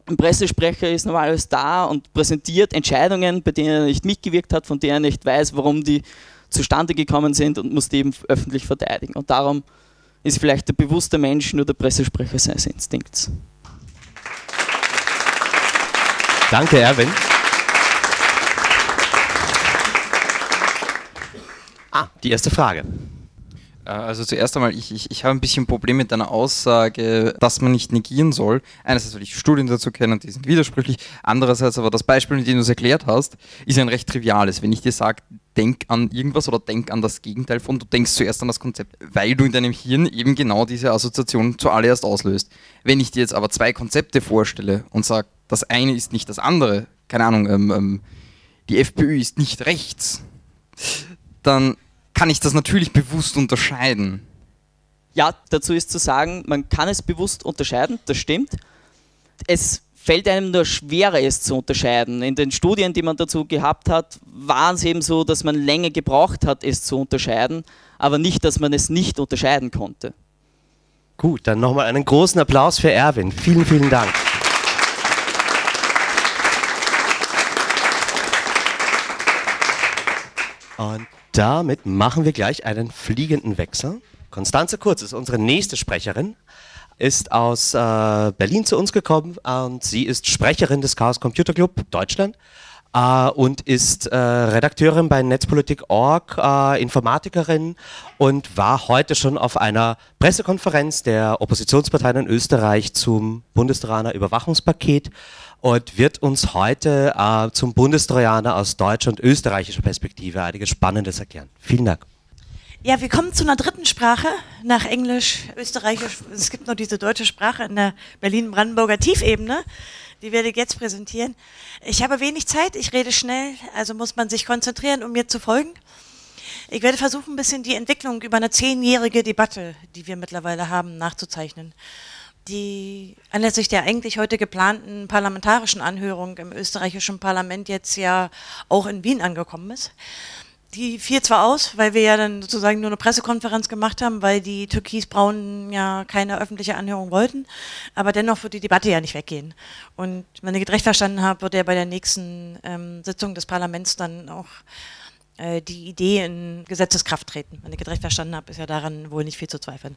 Ein Pressesprecher ist normalerweise da und präsentiert Entscheidungen, bei denen er nicht mitgewirkt hat, von denen er nicht weiß, warum die zustande gekommen sind und muss die eben öffentlich verteidigen. Und darum ist vielleicht der bewusste Mensch nur der Pressesprecher seines Instinkts. Danke, Erwin. Ah, die erste Frage. Äh, also zuerst einmal, ich, ich, ich habe ein bisschen ein Problem mit deiner Aussage, dass man nicht negieren soll. Einerseits, weil ich Studien dazu kenne und die sind widersprüchlich. Andererseits aber das Beispiel, mit dem du es erklärt hast, ist ein recht triviales. Wenn ich dir sage, denk an irgendwas oder denk an das Gegenteil von, du denkst zuerst an das Konzept, weil du in deinem Hirn eben genau diese Assoziation zuallererst auslöst. Wenn ich dir jetzt aber zwei Konzepte vorstelle und sage, das eine ist nicht das andere, keine Ahnung, ähm, ähm, die FPÖ ist nicht rechts, dann kann ich das natürlich bewusst unterscheiden. Ja, dazu ist zu sagen, man kann es bewusst unterscheiden, das stimmt. Es fällt einem nur schwerer, es zu unterscheiden. In den Studien, die man dazu gehabt hat, war es eben so, dass man länger gebraucht hat, es zu unterscheiden, aber nicht, dass man es nicht unterscheiden konnte. Gut, dann nochmal einen großen Applaus für Erwin. Vielen, vielen Dank. Und damit machen wir gleich einen fliegenden Wechsel. Konstanze Kurz ist unsere nächste Sprecherin, ist aus äh, Berlin zu uns gekommen und sie ist Sprecherin des Chaos Computer Club Deutschland äh, und ist äh, Redakteurin bei Netzpolitik.org, äh, Informatikerin und war heute schon auf einer Pressekonferenz der Oppositionsparteien in Österreich zum Bundestrojaner Überwachungspaket und wird uns heute äh, zum Bundestrojaner aus deutscher und österreichischer Perspektive einiges Spannendes erklären. Vielen Dank. Ja, wir kommen zu einer dritten Sprache nach Englisch, Österreichisch. Es gibt noch diese deutsche Sprache in der Berlin-Brandenburger Tiefebene. Die werde ich jetzt präsentieren. Ich habe wenig Zeit, ich rede schnell, also muss man sich konzentrieren, um mir zu folgen. Ich werde versuchen, ein bisschen die Entwicklung über eine zehnjährige Debatte, die wir mittlerweile haben, nachzuzeichnen. Die anlässlich der eigentlich heute geplanten parlamentarischen Anhörung im österreichischen Parlament jetzt ja auch in Wien angekommen ist die fiel zwar aus, weil wir ja dann sozusagen nur eine Pressekonferenz gemacht haben, weil die Türkisbraunen ja keine öffentliche Anhörung wollten, aber dennoch wird die Debatte ja nicht weggehen. Und wenn ich recht verstanden habe, wird ja bei der nächsten ähm, Sitzung des Parlaments dann auch äh, die Idee in Gesetzeskraft treten. Wenn ich recht verstanden habe, ist ja daran wohl nicht viel zu zweifeln.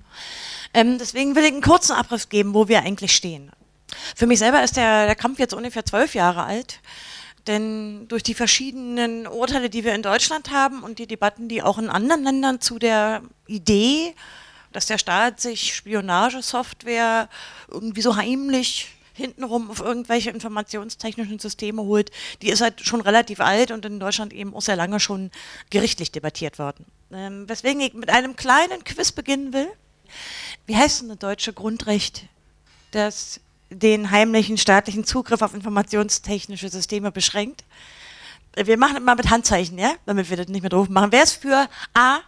Ähm, deswegen will ich einen kurzen Abriss geben, wo wir eigentlich stehen. Für mich selber ist der, der Kampf jetzt ungefähr zwölf Jahre alt. Denn durch die verschiedenen Urteile, die wir in Deutschland haben und die Debatten, die auch in anderen Ländern zu der Idee, dass der Staat sich Spionagesoftware irgendwie so heimlich hintenrum auf irgendwelche informationstechnischen Systeme holt, die ist halt schon relativ alt und in Deutschland eben auch sehr lange schon gerichtlich debattiert worden. Ähm, weswegen ich mit einem kleinen Quiz beginnen will. Wie heißt denn das deutsche Grundrecht, das den heimlichen staatlichen Zugriff auf informationstechnische Systeme beschränkt. Wir machen mal mit Handzeichen, ja, damit wir das nicht mehr doof machen. Wer ist für A?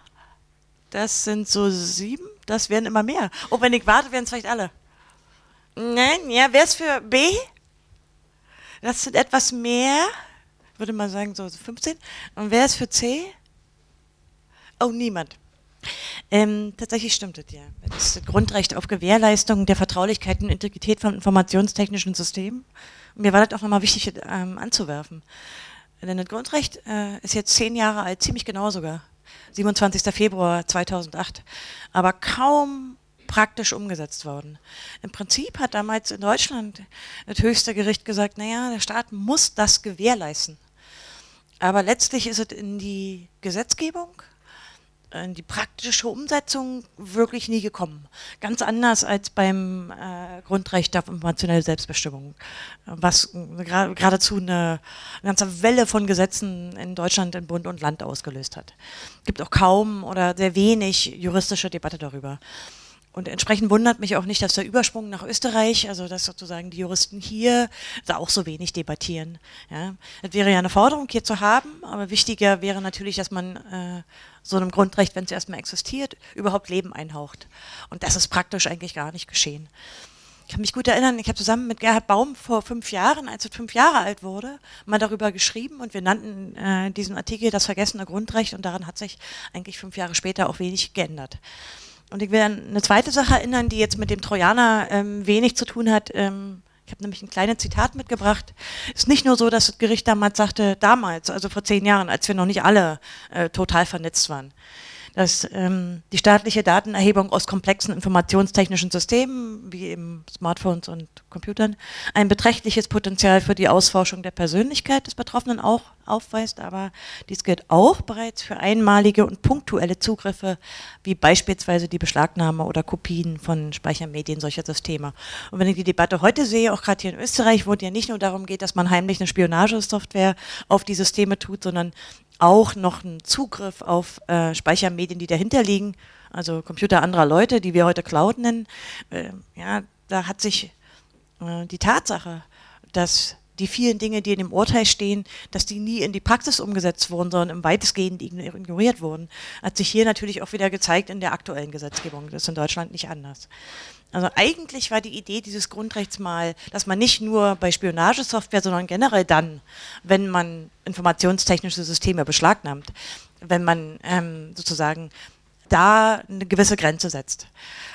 Das sind so sieben, das werden immer mehr. Oh, wenn ich warte, werden es vielleicht alle. Nein, ja, wer ist für B? Das sind etwas mehr, würde man sagen so 15. Und wer ist für C? Oh, niemand. Ähm, tatsächlich stimmt es ja. Das Grundrecht auf Gewährleistung der Vertraulichkeit und Integrität von informationstechnischen Systemen. Und mir war das auch nochmal wichtig ähm, anzuwerfen. Denn das Grundrecht äh, ist jetzt zehn Jahre alt, ziemlich genau sogar. 27. Februar 2008. Aber kaum praktisch umgesetzt worden. Im Prinzip hat damals in Deutschland das höchste Gericht gesagt, naja, der Staat muss das gewährleisten. Aber letztlich ist es in die Gesetzgebung in die praktische Umsetzung wirklich nie gekommen. Ganz anders als beim äh, Grundrecht auf informationelle Selbstbestimmung, was geradezu eine ganze Welle von Gesetzen in Deutschland in Bund und Land ausgelöst hat. Es gibt auch kaum oder sehr wenig juristische Debatte darüber. Und entsprechend wundert mich auch nicht, dass der Übersprung nach Österreich, also dass sozusagen die Juristen hier da auch so wenig debattieren. Ja. Das wäre ja eine Forderung hier zu haben, aber wichtiger wäre natürlich, dass man äh, so einem Grundrecht, wenn es erstmal existiert, überhaupt Leben einhaucht. Und das ist praktisch eigentlich gar nicht geschehen. Ich kann mich gut erinnern, ich habe zusammen mit Gerhard Baum vor fünf Jahren, als er fünf Jahre alt wurde, mal darüber geschrieben und wir nannten äh, diesen Artikel das vergessene Grundrecht und daran hat sich eigentlich fünf Jahre später auch wenig geändert. Und ich will an eine zweite Sache erinnern, die jetzt mit dem Trojaner ähm, wenig zu tun hat. Ähm, ich habe nämlich ein kleines Zitat mitgebracht. Es ist nicht nur so, dass das Gericht damals sagte, damals, also vor zehn Jahren, als wir noch nicht alle äh, total vernetzt waren dass ähm, die staatliche Datenerhebung aus komplexen informationstechnischen Systemen, wie eben Smartphones und Computern, ein beträchtliches Potenzial für die Ausforschung der Persönlichkeit des Betroffenen auch aufweist, aber dies gilt auch bereits für einmalige und punktuelle Zugriffe, wie beispielsweise die Beschlagnahme oder Kopien von Speichermedien solcher Systeme. Und wenn ich die Debatte heute sehe, auch gerade hier in Österreich, wo es ja nicht nur darum geht, dass man heimlich eine Spionagesoftware auf die Systeme tut, sondern auch noch einen Zugriff auf äh, Speichermedien, die dahinter liegen, also Computer anderer Leute, die wir heute Cloud nennen. Äh, ja, da hat sich äh, die Tatsache, dass die vielen Dinge, die in dem Urteil stehen, dass die nie in die Praxis umgesetzt wurden, sondern im weitestgehend ignoriert wurden, hat sich hier natürlich auch wieder gezeigt in der aktuellen Gesetzgebung. Das ist in Deutschland nicht anders. Also eigentlich war die Idee dieses Grundrechts mal, dass man nicht nur bei Spionagesoftware, sondern generell dann, wenn man informationstechnische Systeme beschlagnahmt, wenn man ähm, sozusagen da eine gewisse Grenze setzt.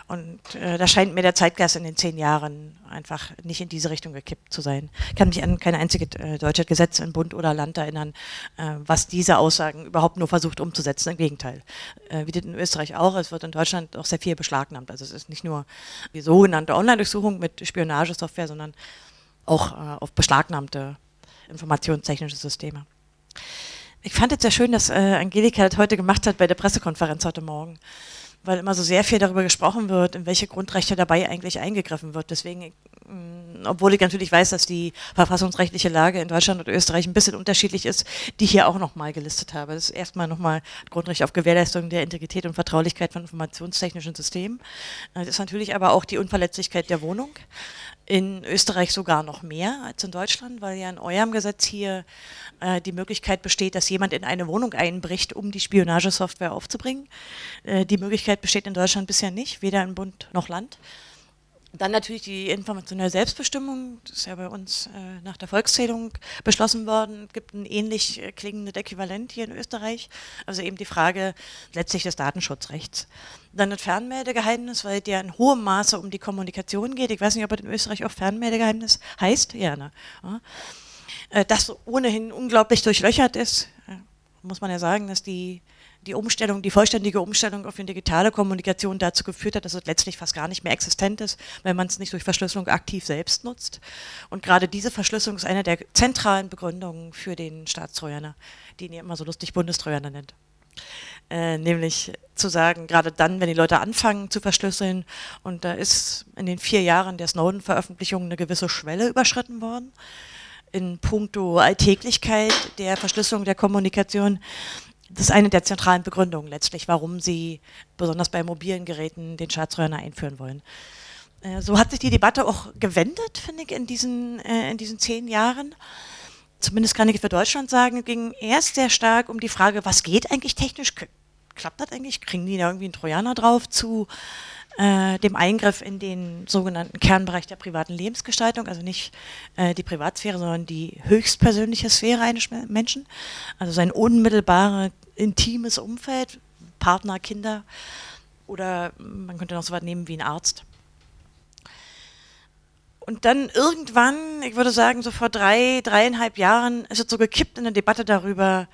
Und äh, da scheint mir der Zeitgeist in den zehn Jahren einfach nicht in diese Richtung gekippt zu sein. Ich kann mich an kein einziges äh, deutsches Gesetz in Bund oder Land erinnern, äh, was diese Aussagen überhaupt nur versucht umzusetzen. Im Gegenteil. Äh, wie das in Österreich auch, es wird in Deutschland auch sehr viel beschlagnahmt. Also es ist nicht nur die sogenannte Online-Durchsuchung mit Spionagesoftware, sondern auch äh, auf beschlagnahmte informationstechnische Systeme. Ich fand es sehr schön, dass äh, Angelika das heute gemacht hat bei der Pressekonferenz heute Morgen, weil immer so sehr viel darüber gesprochen wird, in welche Grundrechte dabei eigentlich eingegriffen wird. Deswegen, mh, mm, obwohl ich natürlich weiß, dass die verfassungsrechtliche Lage in Deutschland und Österreich ein bisschen unterschiedlich ist, die hier auch nochmal gelistet habe. Das ist erstmal nochmal Grundrecht auf Gewährleistung der Integrität und Vertraulichkeit von informationstechnischen Systemen. Das ist natürlich aber auch die Unverletzlichkeit der Wohnung. In Österreich sogar noch mehr als in Deutschland, weil ja in eurem Gesetz hier äh, die Möglichkeit besteht, dass jemand in eine Wohnung einbricht, um die Spionagesoftware aufzubringen. Äh, die Möglichkeit besteht in Deutschland bisher nicht, weder in Bund noch Land. Dann natürlich die informationelle Selbstbestimmung, das ist ja bei uns äh, nach der Volkszählung beschlossen worden. Es gibt ein ähnlich äh, klingendes Äquivalent hier in Österreich. Also eben die Frage letztlich des Datenschutzrechts. Dann das Fernmeldegeheimnis, weil der in hohem Maße um die Kommunikation geht. Ich weiß nicht, ob es in Österreich auch Fernmeldegeheimnis heißt. Ja, ne? Ja. Äh, das ohnehin unglaublich durchlöchert ist, äh, muss man ja sagen, dass die die Umstellung, die vollständige Umstellung auf eine digitale Kommunikation dazu geführt hat, dass es letztlich fast gar nicht mehr existent ist, wenn man es nicht durch Verschlüsselung aktiv selbst nutzt. Und gerade diese Verschlüsselung ist eine der zentralen Begründungen für den Staatstrojaner, den ihr immer so lustig Bundestrojaner nennt. Äh, nämlich zu sagen, gerade dann, wenn die Leute anfangen zu verschlüsseln, und da ist in den vier Jahren der Snowden-Veröffentlichung eine gewisse Schwelle überschritten worden, in puncto Alltäglichkeit der Verschlüsselung der Kommunikation, das ist eine der zentralen Begründungen letztlich, warum sie besonders bei mobilen Geräten den Staatsröhrer einführen wollen. Äh, so hat sich die Debatte auch gewendet, finde ich, in diesen, äh, in diesen zehn Jahren. Zumindest kann ich für Deutschland sagen, es ging erst sehr stark um die Frage, was geht eigentlich technisch? Klappt das eigentlich? Kriegen die da irgendwie einen Trojaner drauf zu äh, dem Eingriff in den sogenannten Kernbereich der privaten Lebensgestaltung, also nicht äh, die Privatsphäre, sondern die höchstpersönliche Sphäre eines Menschen, also sein unmittelbares, intimes Umfeld, Partner, Kinder oder man könnte noch so was nehmen wie ein Arzt. Und dann irgendwann, ich würde sagen, so vor drei, dreieinhalb Jahren, ist es so gekippt in der Debatte darüber,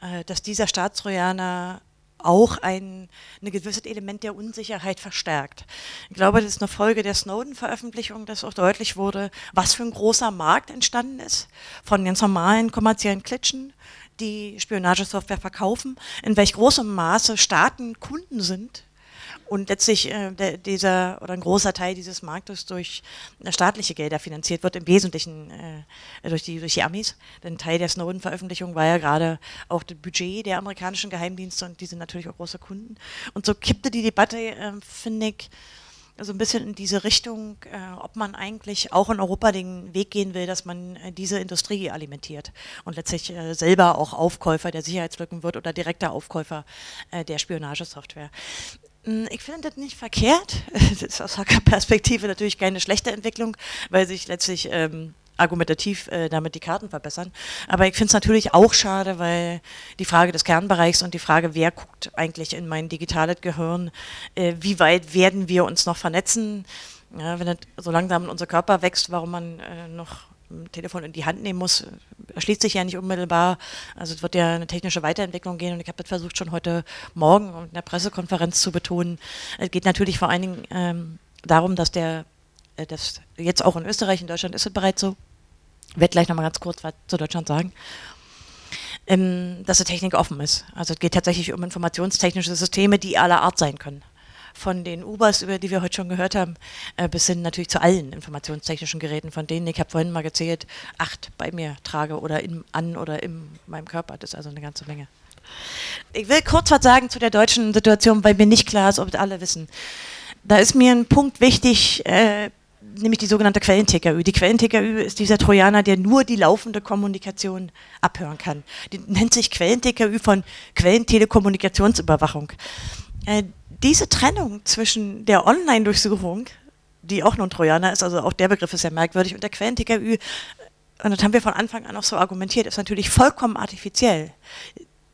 äh, dass dieser Staatstrojaner auch ein, ein gewisses Element der Unsicherheit verstärkt. Ich glaube, das ist eine Folge der Snowden-Veröffentlichung, dass auch deutlich wurde, was für ein großer Markt entstanden ist von ganz normalen kommerziellen Klitschen, die Spionagesoftware verkaufen, in welch großem Maße Staaten Kunden sind und letztlich äh, der, dieser oder ein großer Teil dieses Marktes durch äh, staatliche Gelder finanziert wird, im Wesentlichen äh, durch, die, durch die Amis. Denn Teil der Snowden-Veröffentlichung war ja gerade auch das Budget der amerikanischen Geheimdienste und die sind natürlich auch große Kunden. Und so kippte die Debatte, äh, finde ich, so ein bisschen in diese Richtung, äh, ob man eigentlich auch in Europa den Weg gehen will, dass man äh, diese Industrie alimentiert und letztlich äh, selber auch Aufkäufer der Sicherheitslücken wird oder direkter Aufkäufer äh, der Spionagesoftware. Hm, ich finde das nicht verkehrt. Das ist aus Hacker-Perspektive natürlich keine schlechte Entwicklung, weil sich letztlich ähm, argumentativ äh, damit die Karten verbessern. Aber ich finde es natürlich auch schade, weil die Frage des Kernbereichs und die Frage, wer guckt eigentlich in mein digitales Gehirn, äh, wie weit werden wir uns noch vernetzen, ja, wenn das so langsam unser Körper wächst, warum man äh, noch Telefon in die Hand nehmen muss, erschließt sich ja nicht unmittelbar. Also es wird ja eine technische Weiterentwicklung gehen und ich habe das versucht schon heute Morgen in der Pressekonferenz zu betonen. Es geht natürlich vor allen Dingen ähm, darum, dass der, äh, das jetzt auch in Österreich, in Deutschland ist es bereits so, ich werde gleich nochmal ganz kurz was zu Deutschland sagen, ähm, dass die Technik offen ist. Also es geht tatsächlich um informationstechnische Systeme, die aller Art sein können von den Ubers, über die wir heute schon gehört haben, äh, bis hin natürlich zu allen informationstechnischen Geräten, von denen ich habe vorhin mal gezählt, acht bei mir trage oder in, an oder in meinem Körper. Das ist also eine ganze Menge. Ich will kurz was sagen zu der deutschen Situation, weil mir nicht klar ist, ob alle wissen. Da ist mir ein Punkt wichtig, äh, nämlich die sogenannte Quellen-TKÜ. Die Quellen-TKÜ ist dieser Trojaner, der nur die laufende Kommunikation abhören kann. Die nennt sich Quellen-TKÜ von Quellentelekommunikationsüberwachung. Äh, diese Trennung zwischen der Online-Durchsuchung, die auch nur ein Trojaner ist, also auch der Begriff ist ja merkwürdig, und der Quellen-TKÜ, und das haben wir von Anfang an auch so argumentiert, ist natürlich vollkommen artifiziell.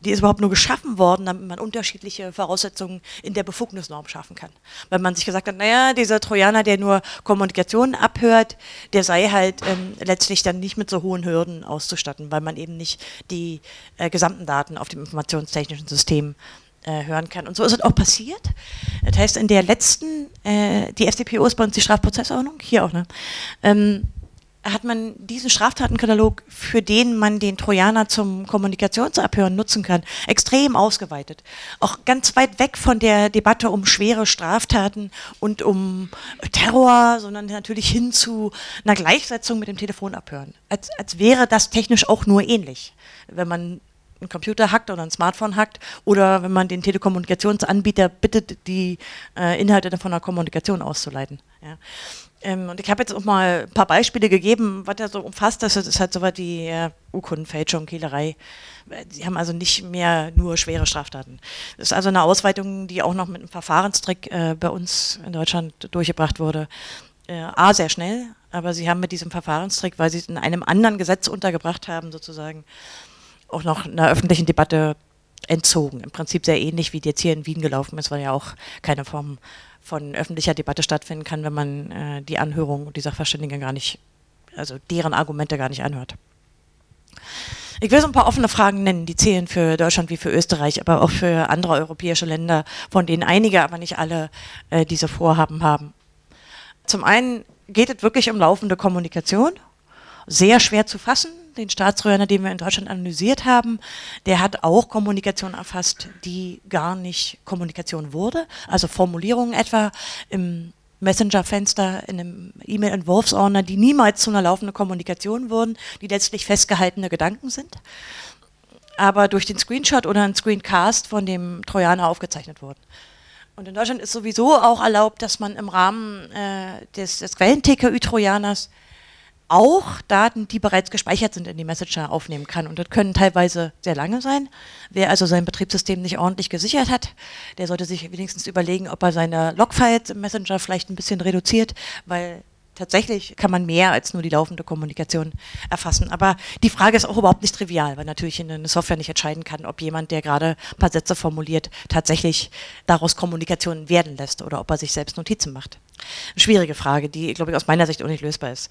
Die ist überhaupt nur geschaffen worden, damit man unterschiedliche Voraussetzungen in der Befugnisnorm schaffen kann. Weil man sich gesagt hat, naja, dieser Trojaner, der nur Kommunikation abhört, der sei halt ähm, letztlich dann nicht mit so hohen Hürden auszustatten, weil man eben nicht die äh, gesamten Daten auf dem informationstechnischen System äh, hören kann. Und so ist es auch passiert. Das heißt, in der letzten, äh, die FDPO ist bei uns die Strafprozessordnung, hier auch, ne? Ähm, hat man diesen Straftatenkatalog, für den man den Trojaner zum Kommunikationsabhören nutzen kann, extrem ausgeweitet. Auch ganz weit weg von der Debatte um schwere Straftaten und um Terror, sondern natürlich hin zu einer Gleichsetzung mit dem Telefonabhören. Als, als wäre das technisch auch nur ähnlich, wenn man einen Computer hackt oder ein Smartphone hackt oder wenn man den Telekommunikationsanbieter bittet, die äh, Inhalte von einer Kommunikation auszuleiten. Ja. Ähm, und ich habe jetzt auch mal ein paar Beispiele gegeben, was er so umfasst. Das ist halt so was die äh, Urkundenfälschung, Kehlerei. Sie haben also nicht mehr nur schwere Straftaten. Das ist also eine Ausweitung, die auch noch mit einem Verfahrenstrick äh, bei uns in Deutschland durchgebracht wurde. Äh, A, sehr schnell, aber sie haben mit diesem Verfahrenstrick, weil sie es in einem anderen Gesetz untergebracht haben, sozusagen, auch noch einer öffentlichen Debatte entzogen. Im Prinzip sehr ähnlich, wie jetzt hier in Wien gelaufen ist, weil ja auch keine Form von öffentlicher Debatte stattfinden kann, wenn man äh, die Anhörung und die Sachverständigen gar nicht, also deren Argumente gar nicht anhört. Ich will so ein paar offene Fragen nennen, die zählen für Deutschland wie für Österreich, aber auch für andere europäische Länder, von denen einige, aber nicht alle äh, diese Vorhaben haben. Zum einen geht es wirklich um laufende Kommunikation, sehr schwer zu fassen, den Staatstrojaner, den wir in Deutschland analysiert haben, der hat auch Kommunikation erfasst, die gar nicht Kommunikation wurde. Also Formulierungen etwa im Messenger-Fenster, in einem E-Mail-Entwurfsordner, die niemals zu einer laufenden Kommunikation wurden, die letztlich festgehaltene Gedanken sind, aber durch den Screenshot oder einen Screencast von dem Trojaner aufgezeichnet wurden. Und in Deutschland ist sowieso auch erlaubt, dass man im Rahmen äh, des, des Quellen-TKÜ-Trojaners auch Daten, die bereits gespeichert sind in die Messenger aufnehmen kann. Und das können teilweise sehr lange sein. Wer also sein Betriebssystem nicht ordentlich gesichert hat, der sollte sich wenigstens überlegen, ob er seine Logfiles im Messenger vielleicht ein bisschen reduziert, weil tatsächlich kann man mehr als nur die laufende Kommunikation erfassen. Aber die Frage ist auch überhaupt nicht trivial, weil natürlich eine Software nicht entscheiden kann, ob jemand, der gerade ein paar Sätze formuliert, tatsächlich daraus Kommunikation werden lässt oder ob er sich selbst Notizen macht. Schwierige Frage, die, glaube ich, aus meiner Sicht auch nicht lösbar ist.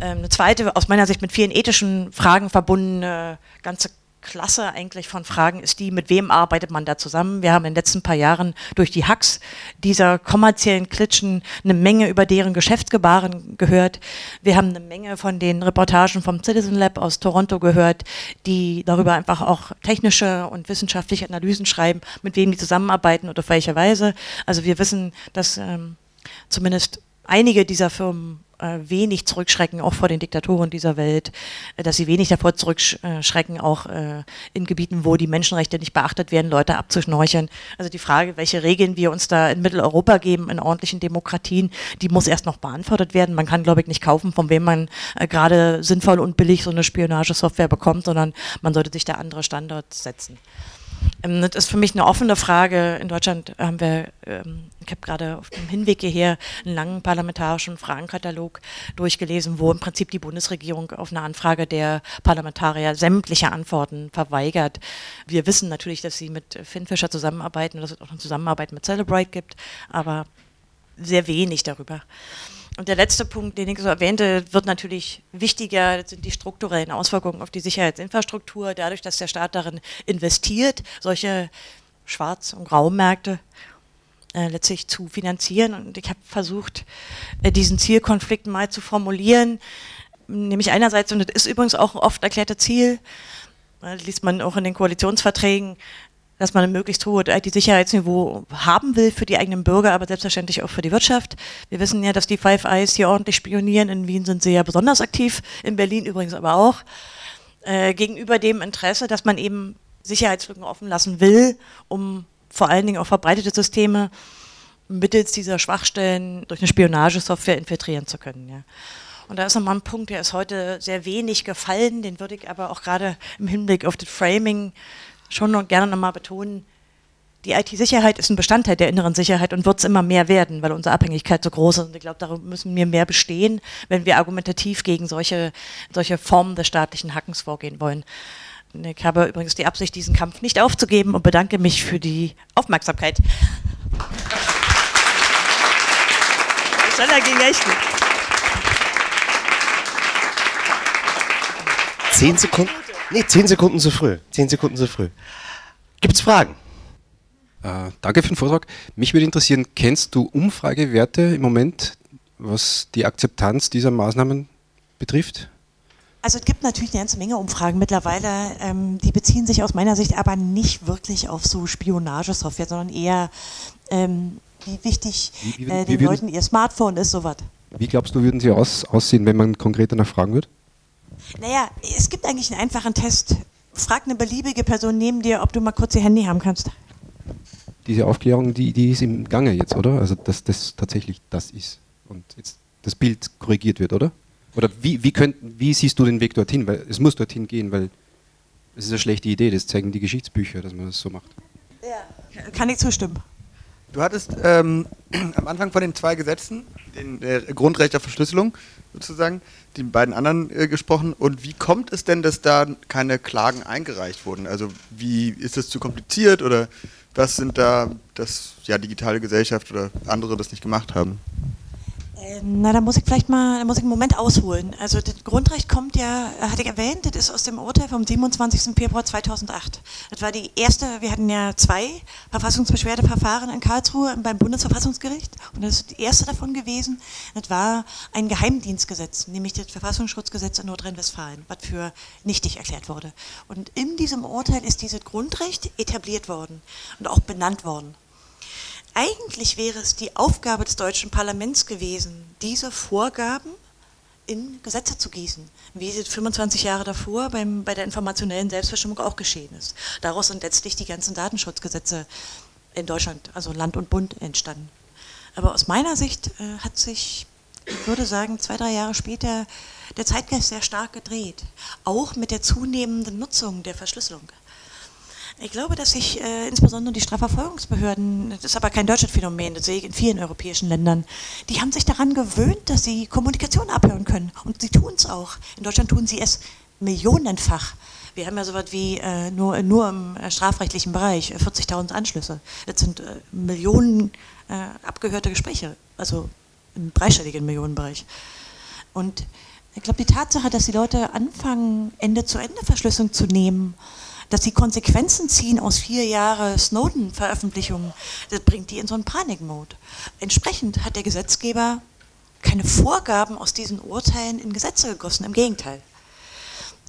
Ähm, eine zweite, aus meiner Sicht mit vielen ethischen Fragen verbundene ganze Klasse eigentlich von Fragen ist die, mit wem arbeitet man da zusammen? Wir haben in den letzten paar Jahren durch die Hacks dieser kommerziellen Klitschen eine Menge über deren Geschäftsgebaren gehört. Wir haben eine Menge von den Reportagen vom Citizen Lab aus Toronto gehört, die darüber einfach auch technische und wissenschaftliche Analysen schreiben, mit wem die zusammenarbeiten und auf welche Weise. Also wir wissen, dass ähm, zumindest einige dieser Firmen äh, wenig zurückschrecken, auch vor den Diktatoren dieser Welt, äh, dass sie wenig davor zurückschrecken, auch äh, in Gebieten, wo die Menschenrechte nicht beachtet werden, Leute abzuschnorcheln. Also die Frage, welche Regeln wir uns da in Mitteleuropa geben, in ordentlichen Demokratien, die muss erst noch beantwortet werden. Man kann, glaube ich, nicht kaufen, von wem man gerade sinnvoll und billig so eine Spionagesoftware bekommt, sondern man sollte sich da andere Standards setzen. Ähm, das ist für mich eine offene Frage. In Deutschland haben wir, ähm, ich habe gerade auf dem Hinweg hierher einen langen parlamentarischen Fragenkatalog durchgelesen, wo im Prinzip die Bundesregierung auf eine Anfrage der Parlamentarier sämtliche Antworten verweigert. Wir wissen natürlich, dass sie mit Finfisher zusammenarbeiten, dass es auch eine Zusammenarbeit mit Celebrite gibt, aber sehr wenig darüber. Und der letzte Punkt, den ich so erwähnte, wird natürlich wichtiger, das sind die strukturellen Auswirkungen auf die Sicherheitsinfrastruktur, dadurch, dass der Staat darin investiert, solche Schwarz- und Graumärkte äh, letztlich zu finanzieren. Und ich habe versucht, äh, diesen Zielkonflikt mal zu formulieren, nämlich einerseits, und das ist übrigens auch ein oft erklärtes Ziel, äh, liest man auch in den Koalitionsverträgen, dass man ein möglichst hohes IT-Sicherheitsniveau haben will für die eigenen Bürger, aber selbstverständlich auch für die Wirtschaft. Wir wissen ja, dass die Five Eyes hier ordentlich spionieren. In Wien sind sie ja besonders aktiv, in Berlin übrigens aber auch. Äh, gegenüber dem Interesse, dass man eben Sicherheitslücken offen lassen will, um vor allen Dingen auch verbreitete Systeme mittels dieser Schwachstellen durch eine Spionagesoftware infiltrieren zu können. Ja. Und da ist nochmal ein Punkt, der ist heute sehr wenig gefallen, den würde ich aber auch gerade im Hinblick auf das Framing schon noch gerne nochmal betonen, die IT-Sicherheit ist ein Bestandteil der inneren Sicherheit und wird es immer mehr werden, weil unsere Abhängigkeit so groß ist. Und ich glaube, darum müssen wir mehr bestehen, wenn wir argumentativ gegen solche, solche Formen des staatlichen Hackens vorgehen wollen. Ich habe übrigens die Absicht, diesen Kampf nicht aufzugeben und bedanke mich für die Aufmerksamkeit. Das ging echt gut. Zehn Sekunden. Nee, zehn Sekunden zu früh. Zehn Sekunden zu früh. Gibt es Fragen? Äh, danke für den Vortrag. Mich würde interessieren, kennst du Umfragewerte im Moment, was die Akzeptanz dieser Maßnahmen betrifft? Also es gibt natürlich eine ganze Menge Umfragen mittlerweile, ähm, die beziehen sich aus meiner Sicht aber nicht wirklich auf so Spionagesoftware, sondern eher, ähm, wie wichtig wie, wie, äh, den Leuten ihr Smartphone ist, sowas. Wie glaubst du, würden sie aus, aussehen, wenn man konkret danach fragen würde? Naja, es gibt eigentlich einen einfachen Test, frag eine beliebige Person neben dir, ob du mal kurz ihr Handy haben kannst. Diese Aufklärung, die, die ist im Gange jetzt, oder? Also, dass das tatsächlich das ist und jetzt das Bild korrigiert wird, oder? Oder wie, wie, könnt, wie siehst du den Weg dorthin? Weil es muss dorthin gehen, weil es ist eine schlechte Idee, das zeigen die Geschichtsbücher, dass man das so macht. Ja, kann ich zustimmen. Du hattest ähm, am Anfang von den zwei Gesetzen, den äh, Grundrecht auf Verschlüsselung sozusagen, die beiden anderen äh, gesprochen. Und wie kommt es denn, dass da keine Klagen eingereicht wurden? Also wie ist es zu kompliziert oder was sind da, dass ja digitale Gesellschaft oder andere das nicht gemacht haben? Ähm, na, da muss ich vielleicht mal, da muss ich einen Moment ausholen. Also das Grundrecht kommt ja, hatte ich erwähnt, das ist aus dem Urteil vom 27. Februar 2008. Das war die erste, wir hatten ja zwei Verfassungsbeschwerdeverfahren in Karlsruhe beim Bundesverfassungsgericht und das ist die erste davon gewesen. Das war ein Geheimdienstgesetz, nämlich das Verfassungsschutzgesetz in Nordrhein-Westfalen, was für nichtig erklärt wurde. Und in diesem Urteil ist dieses Grundrecht etabliert worden und auch benannt worden. Eigentlich wäre es die Aufgabe des deutschen Parlaments gewesen, diese Vorgaben in Gesetze zu gießen, wie es 25 Jahre davor beim, bei der informationellen Selbstbestimmung auch geschehen ist. Daraus sind letztlich die ganzen Datenschutzgesetze in Deutschland, also Land und Bund, entstanden. Aber aus meiner Sicht äh, hat sich, ich würde sagen, zwei, drei Jahre später der Zeitgeist sehr stark gedreht, auch mit der zunehmenden Nutzung der Verschlüsselung. Ich glaube, dass sich äh, insbesondere die Strafverfolgungsbehörden, das ist aber kein deutsches Phänomen, das sehe ich in vielen europäischen Ländern, die haben sich daran gewöhnt, dass sie Kommunikation abhören können. Und sie tun es auch. In Deutschland tun sie es millionenfach. Wir haben ja so etwas wie äh, nur, nur im äh, strafrechtlichen Bereich 40.000 äh, Anschlüsse. Das sind äh, Millionen äh, abgehörte Gespräche, also im dreistelligen Millionenbereich. Und ich glaube, die Tatsache, dass die Leute anfangen, Ende-zu-Ende-Verschlüsselung zu nehmen, dass sie Konsequenzen ziehen aus vier Jahren Snowden-Veröffentlichungen, das bringt die in so einen Panikmode. Entsprechend hat der Gesetzgeber keine Vorgaben aus diesen Urteilen in Gesetze gegossen, im Gegenteil.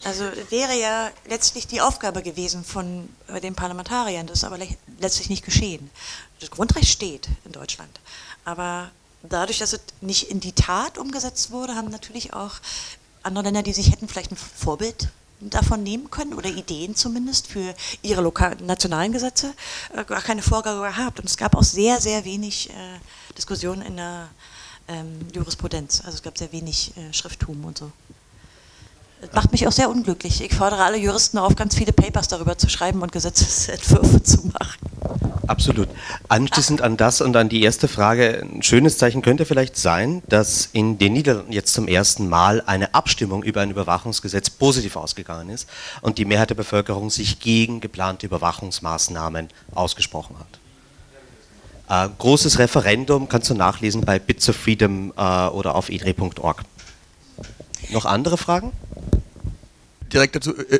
Also wäre ja letztlich die Aufgabe gewesen von äh, den Parlamentariern, das ist aber letztlich nicht geschehen. Das Grundrecht steht in Deutschland, aber dadurch, dass es nicht in die Tat umgesetzt wurde, haben natürlich auch andere Länder, die sich hätten vielleicht ein Vorbild davon nehmen können oder Ideen zumindest für ihre nationalen Gesetze äh, gar keine Vorgabe gehabt. Und es gab auch sehr, sehr wenig äh, Diskussionen in der ähm, Jurisprudenz. Also es gab sehr wenig äh, Schrifttum und so. Das macht mich auch sehr unglücklich. Ich fordere alle Juristen auf, ganz viele Papers darüber zu schreiben und Gesetzesentwürfe zu machen. Absolut. Anschließend an das und an die erste Frage, ein schönes Zeichen könnte vielleicht sein, dass in den Niederlanden jetzt zum ersten Mal eine Abstimmung über ein Überwachungsgesetz positiv ausgegangen ist und die Mehrheit der Bevölkerung sich gegen geplante Überwachungsmaßnahmen ausgesprochen hat. Äh, großes Referendum kannst du nachlesen bei Bits of Freedom äh, oder auf idre.org. Noch andere Fragen? Direkt dazu. Äh,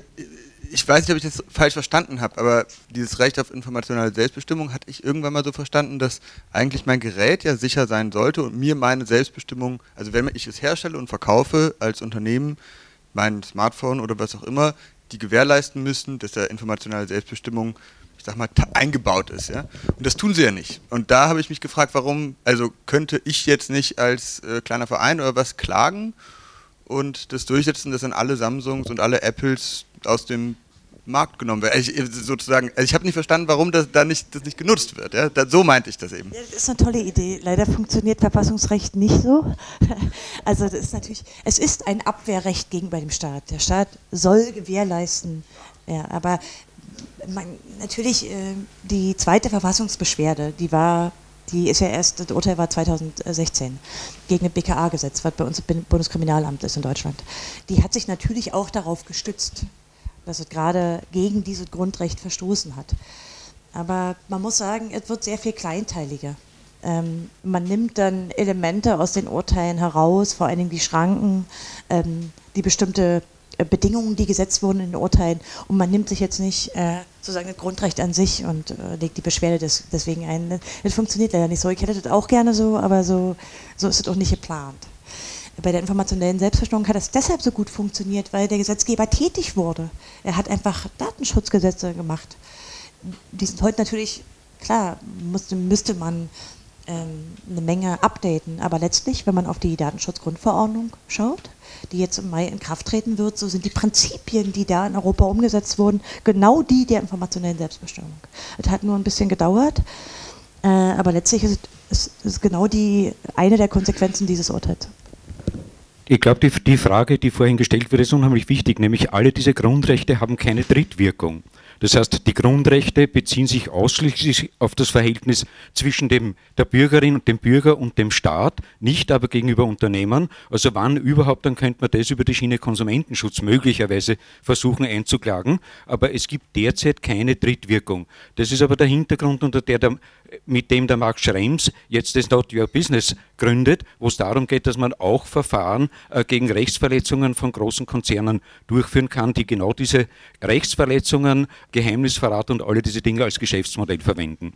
ich weiß nicht, ob ich das falsch verstanden habe, aber dieses Recht auf informationelle Selbstbestimmung hatte ich irgendwann mal so verstanden, dass eigentlich mein Gerät ja sicher sein sollte und mir meine Selbstbestimmung, also wenn ich es herstelle und verkaufe als Unternehmen, mein Smartphone oder was auch immer, die gewährleisten müssen, dass da informationelle Selbstbestimmung, ich sag mal, eingebaut ist, ja. Und das tun sie ja nicht. Und da habe ich mich gefragt, warum, also könnte ich jetzt nicht als äh, kleiner Verein oder was klagen und das durchsetzen, dass dann alle Samsungs und alle Apples aus dem Markt genommen werden. Ich, sozusagen, also ich habe nicht verstanden, warum das da nicht, das nicht genutzt wird. Ja? Da, so meinte ich das eben. Ja, das ist eine tolle Idee. Leider funktioniert Verfassungsrecht nicht so. Also das ist natürlich, es ist ein Abwehrrecht gegenüber dem Staat. Der Staat soll gewährleisten. Ja, aber man, natürlich äh, die zweite Verfassungsbeschwerde, die war die ist ja erst, das Urteil war 2016 gegen das BKA-Gesetz, was bei uns im Bundeskriminalamt ist in Deutschland. Die hat sich natürlich auch darauf gestützt dass es gerade gegen dieses Grundrecht verstoßen hat. Aber man muss sagen, es wird sehr viel kleinteiliger. Ähm, man nimmt dann Elemente aus den Urteilen heraus, vor Dingen die Schranken, ähm, die bestimmte Bedingungen, die gesetzt wurden in den Urteilen, und man nimmt sich jetzt nicht äh, sozusagen das Grundrecht an sich und äh, legt die Beschwerde des, deswegen ein. Das funktioniert leider nicht so. Ich hätte das auch gerne so, aber so, so ist es auch nicht geplant bei der informationellen Selbstbestimmung hat es deshalb so gut funktioniert, weil der Gesetzgeber tätig wurde. Er hat einfach Datenschutzgesetze gemacht. Die sind heute natürlich, klar, musste, müsste man eine Menge updaten, aber letztlich, wenn man auf die Datenschutzgrundverordnung schaut, die jetzt im Mai in Kraft treten wird, so sind die Prinzipien, die da in Europa umgesetzt wurden, genau die der informationellen Selbstbestimmung. Es hat nur ein bisschen gedauert, äh, aber letztlich ist es genau die eine der Konsequenzen dieses Urteils. Ich glaube, die, die, Frage, die vorhin gestellt wurde, ist unheimlich wichtig, nämlich alle diese Grundrechte haben keine Drittwirkung. Das heißt, die Grundrechte beziehen sich ausschließlich auf das Verhältnis zwischen dem, der Bürgerin und dem Bürger und dem Staat, nicht aber gegenüber Unternehmern. Also wann überhaupt, dann könnte man das über die Schiene Konsumentenschutz möglicherweise versuchen einzuklagen. Aber es gibt derzeit keine Drittwirkung. Das ist aber der Hintergrund, unter der, der mit dem der Max Schrems jetzt das Not Your Business gründet, wo es darum geht, dass man auch Verfahren äh, gegen Rechtsverletzungen von großen Konzernen durchführen kann, die genau diese Rechtsverletzungen, Geheimnisverrat und alle diese Dinge als Geschäftsmodell verwenden.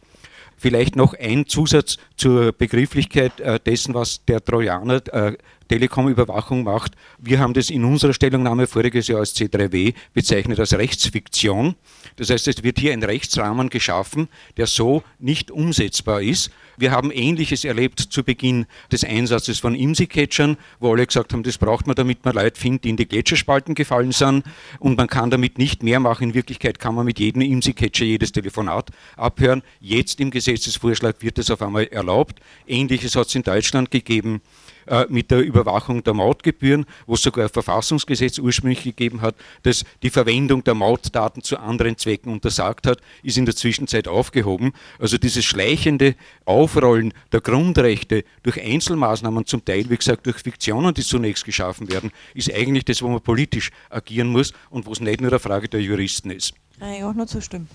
Vielleicht noch ein Zusatz zur Begrifflichkeit äh, dessen, was der Trojaner äh, Telekom-Überwachung macht. Wir haben das in unserer Stellungnahme voriges Jahr als C3W bezeichnet als Rechtsfiktion. Das heißt, es wird hier ein Rechtsrahmen geschaffen, der so nicht umsetzbar ist. Wir haben Ähnliches erlebt zu Beginn des Einsatzes von IMSI-Catchern, wo alle gesagt haben, das braucht man, damit man Leute findet, die in die Gletscherspalten gefallen sind und man kann damit nicht mehr machen. In Wirklichkeit kann man mit jedem IMSI-Catcher jedes Telefonat abhören. Jetzt im Gesetzesvorschlag wird das auf einmal erlaubt. Ähnliches hat es in Deutschland gegeben. Äh, mit der Überwachung der Mautgebühren, wo es sogar ein Verfassungsgesetz ursprünglich gegeben hat, das die Verwendung der Mautdaten zu anderen Zwecken untersagt hat, ist in der Zwischenzeit aufgehoben. Also dieses schleichende Aufrollen der Grundrechte durch Einzelmaßnahmen, zum Teil, wie gesagt, durch Fiktionen, die zunächst geschaffen werden, ist eigentlich das, wo man politisch agieren muss und wo es nicht nur eine Frage der Juristen ist. Kann ich auch nur zustimmen.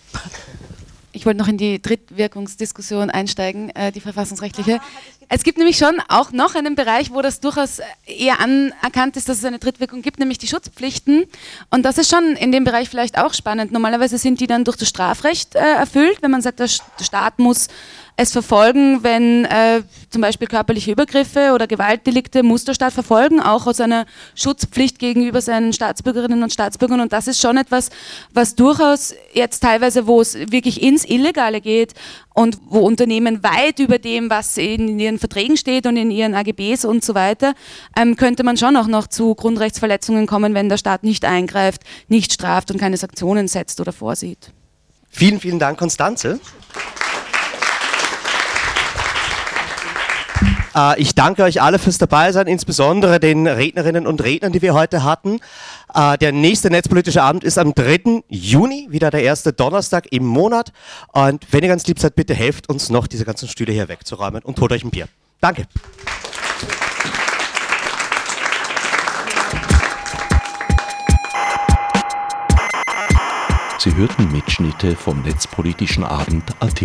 Ich wollte noch in die Drittwirkungsdiskussion einsteigen, äh, die verfassungsrechtliche. Es gibt nämlich schon auch noch einen Bereich, wo das durchaus eher anerkannt ist, dass es eine Drittwirkung gibt, nämlich die Schutzpflichten. Und das ist schon in dem Bereich vielleicht auch spannend. Normalerweise sind die dann durch das Strafrecht äh, erfüllt, wenn man sagt, der Staat muss es verfolgen, wenn äh, zum Beispiel körperliche Übergriffe oder Gewaltdelikte muss der Staat verfolgen, auch aus einer Schutzpflicht gegenüber seinen Staatsbürgerinnen und Staatsbürgern. Und das ist schon etwas, was durchaus jetzt teilweise, wo es wirklich ins Illegale geht und wo Unternehmen weit über dem, was in ihren Verträgen steht und in ihren AGBs und so weiter, ähm, könnte man schon auch noch zu Grundrechtsverletzungen kommen, wenn der Staat nicht eingreift, nicht straft und keine Sanktionen setzt oder vorsieht. Vielen, vielen Dank, Konstanze. Äh, ich danke euch alle fürs Dabeisein, insbesondere den Rednerinnen und Rednern, die wir heute hatten. Äh, der nächste netzpolitische Abend ist am 3. Juni, wieder der erste Donnerstag im Monat. Und wenn ihr ganz lieb seid, bitte helft uns noch, diese ganzen Stühle hier wegzuräumen und holt euch ein Bier. Danke. Sie hörten Mitschnitte vom Netzpolitischen Abend AT.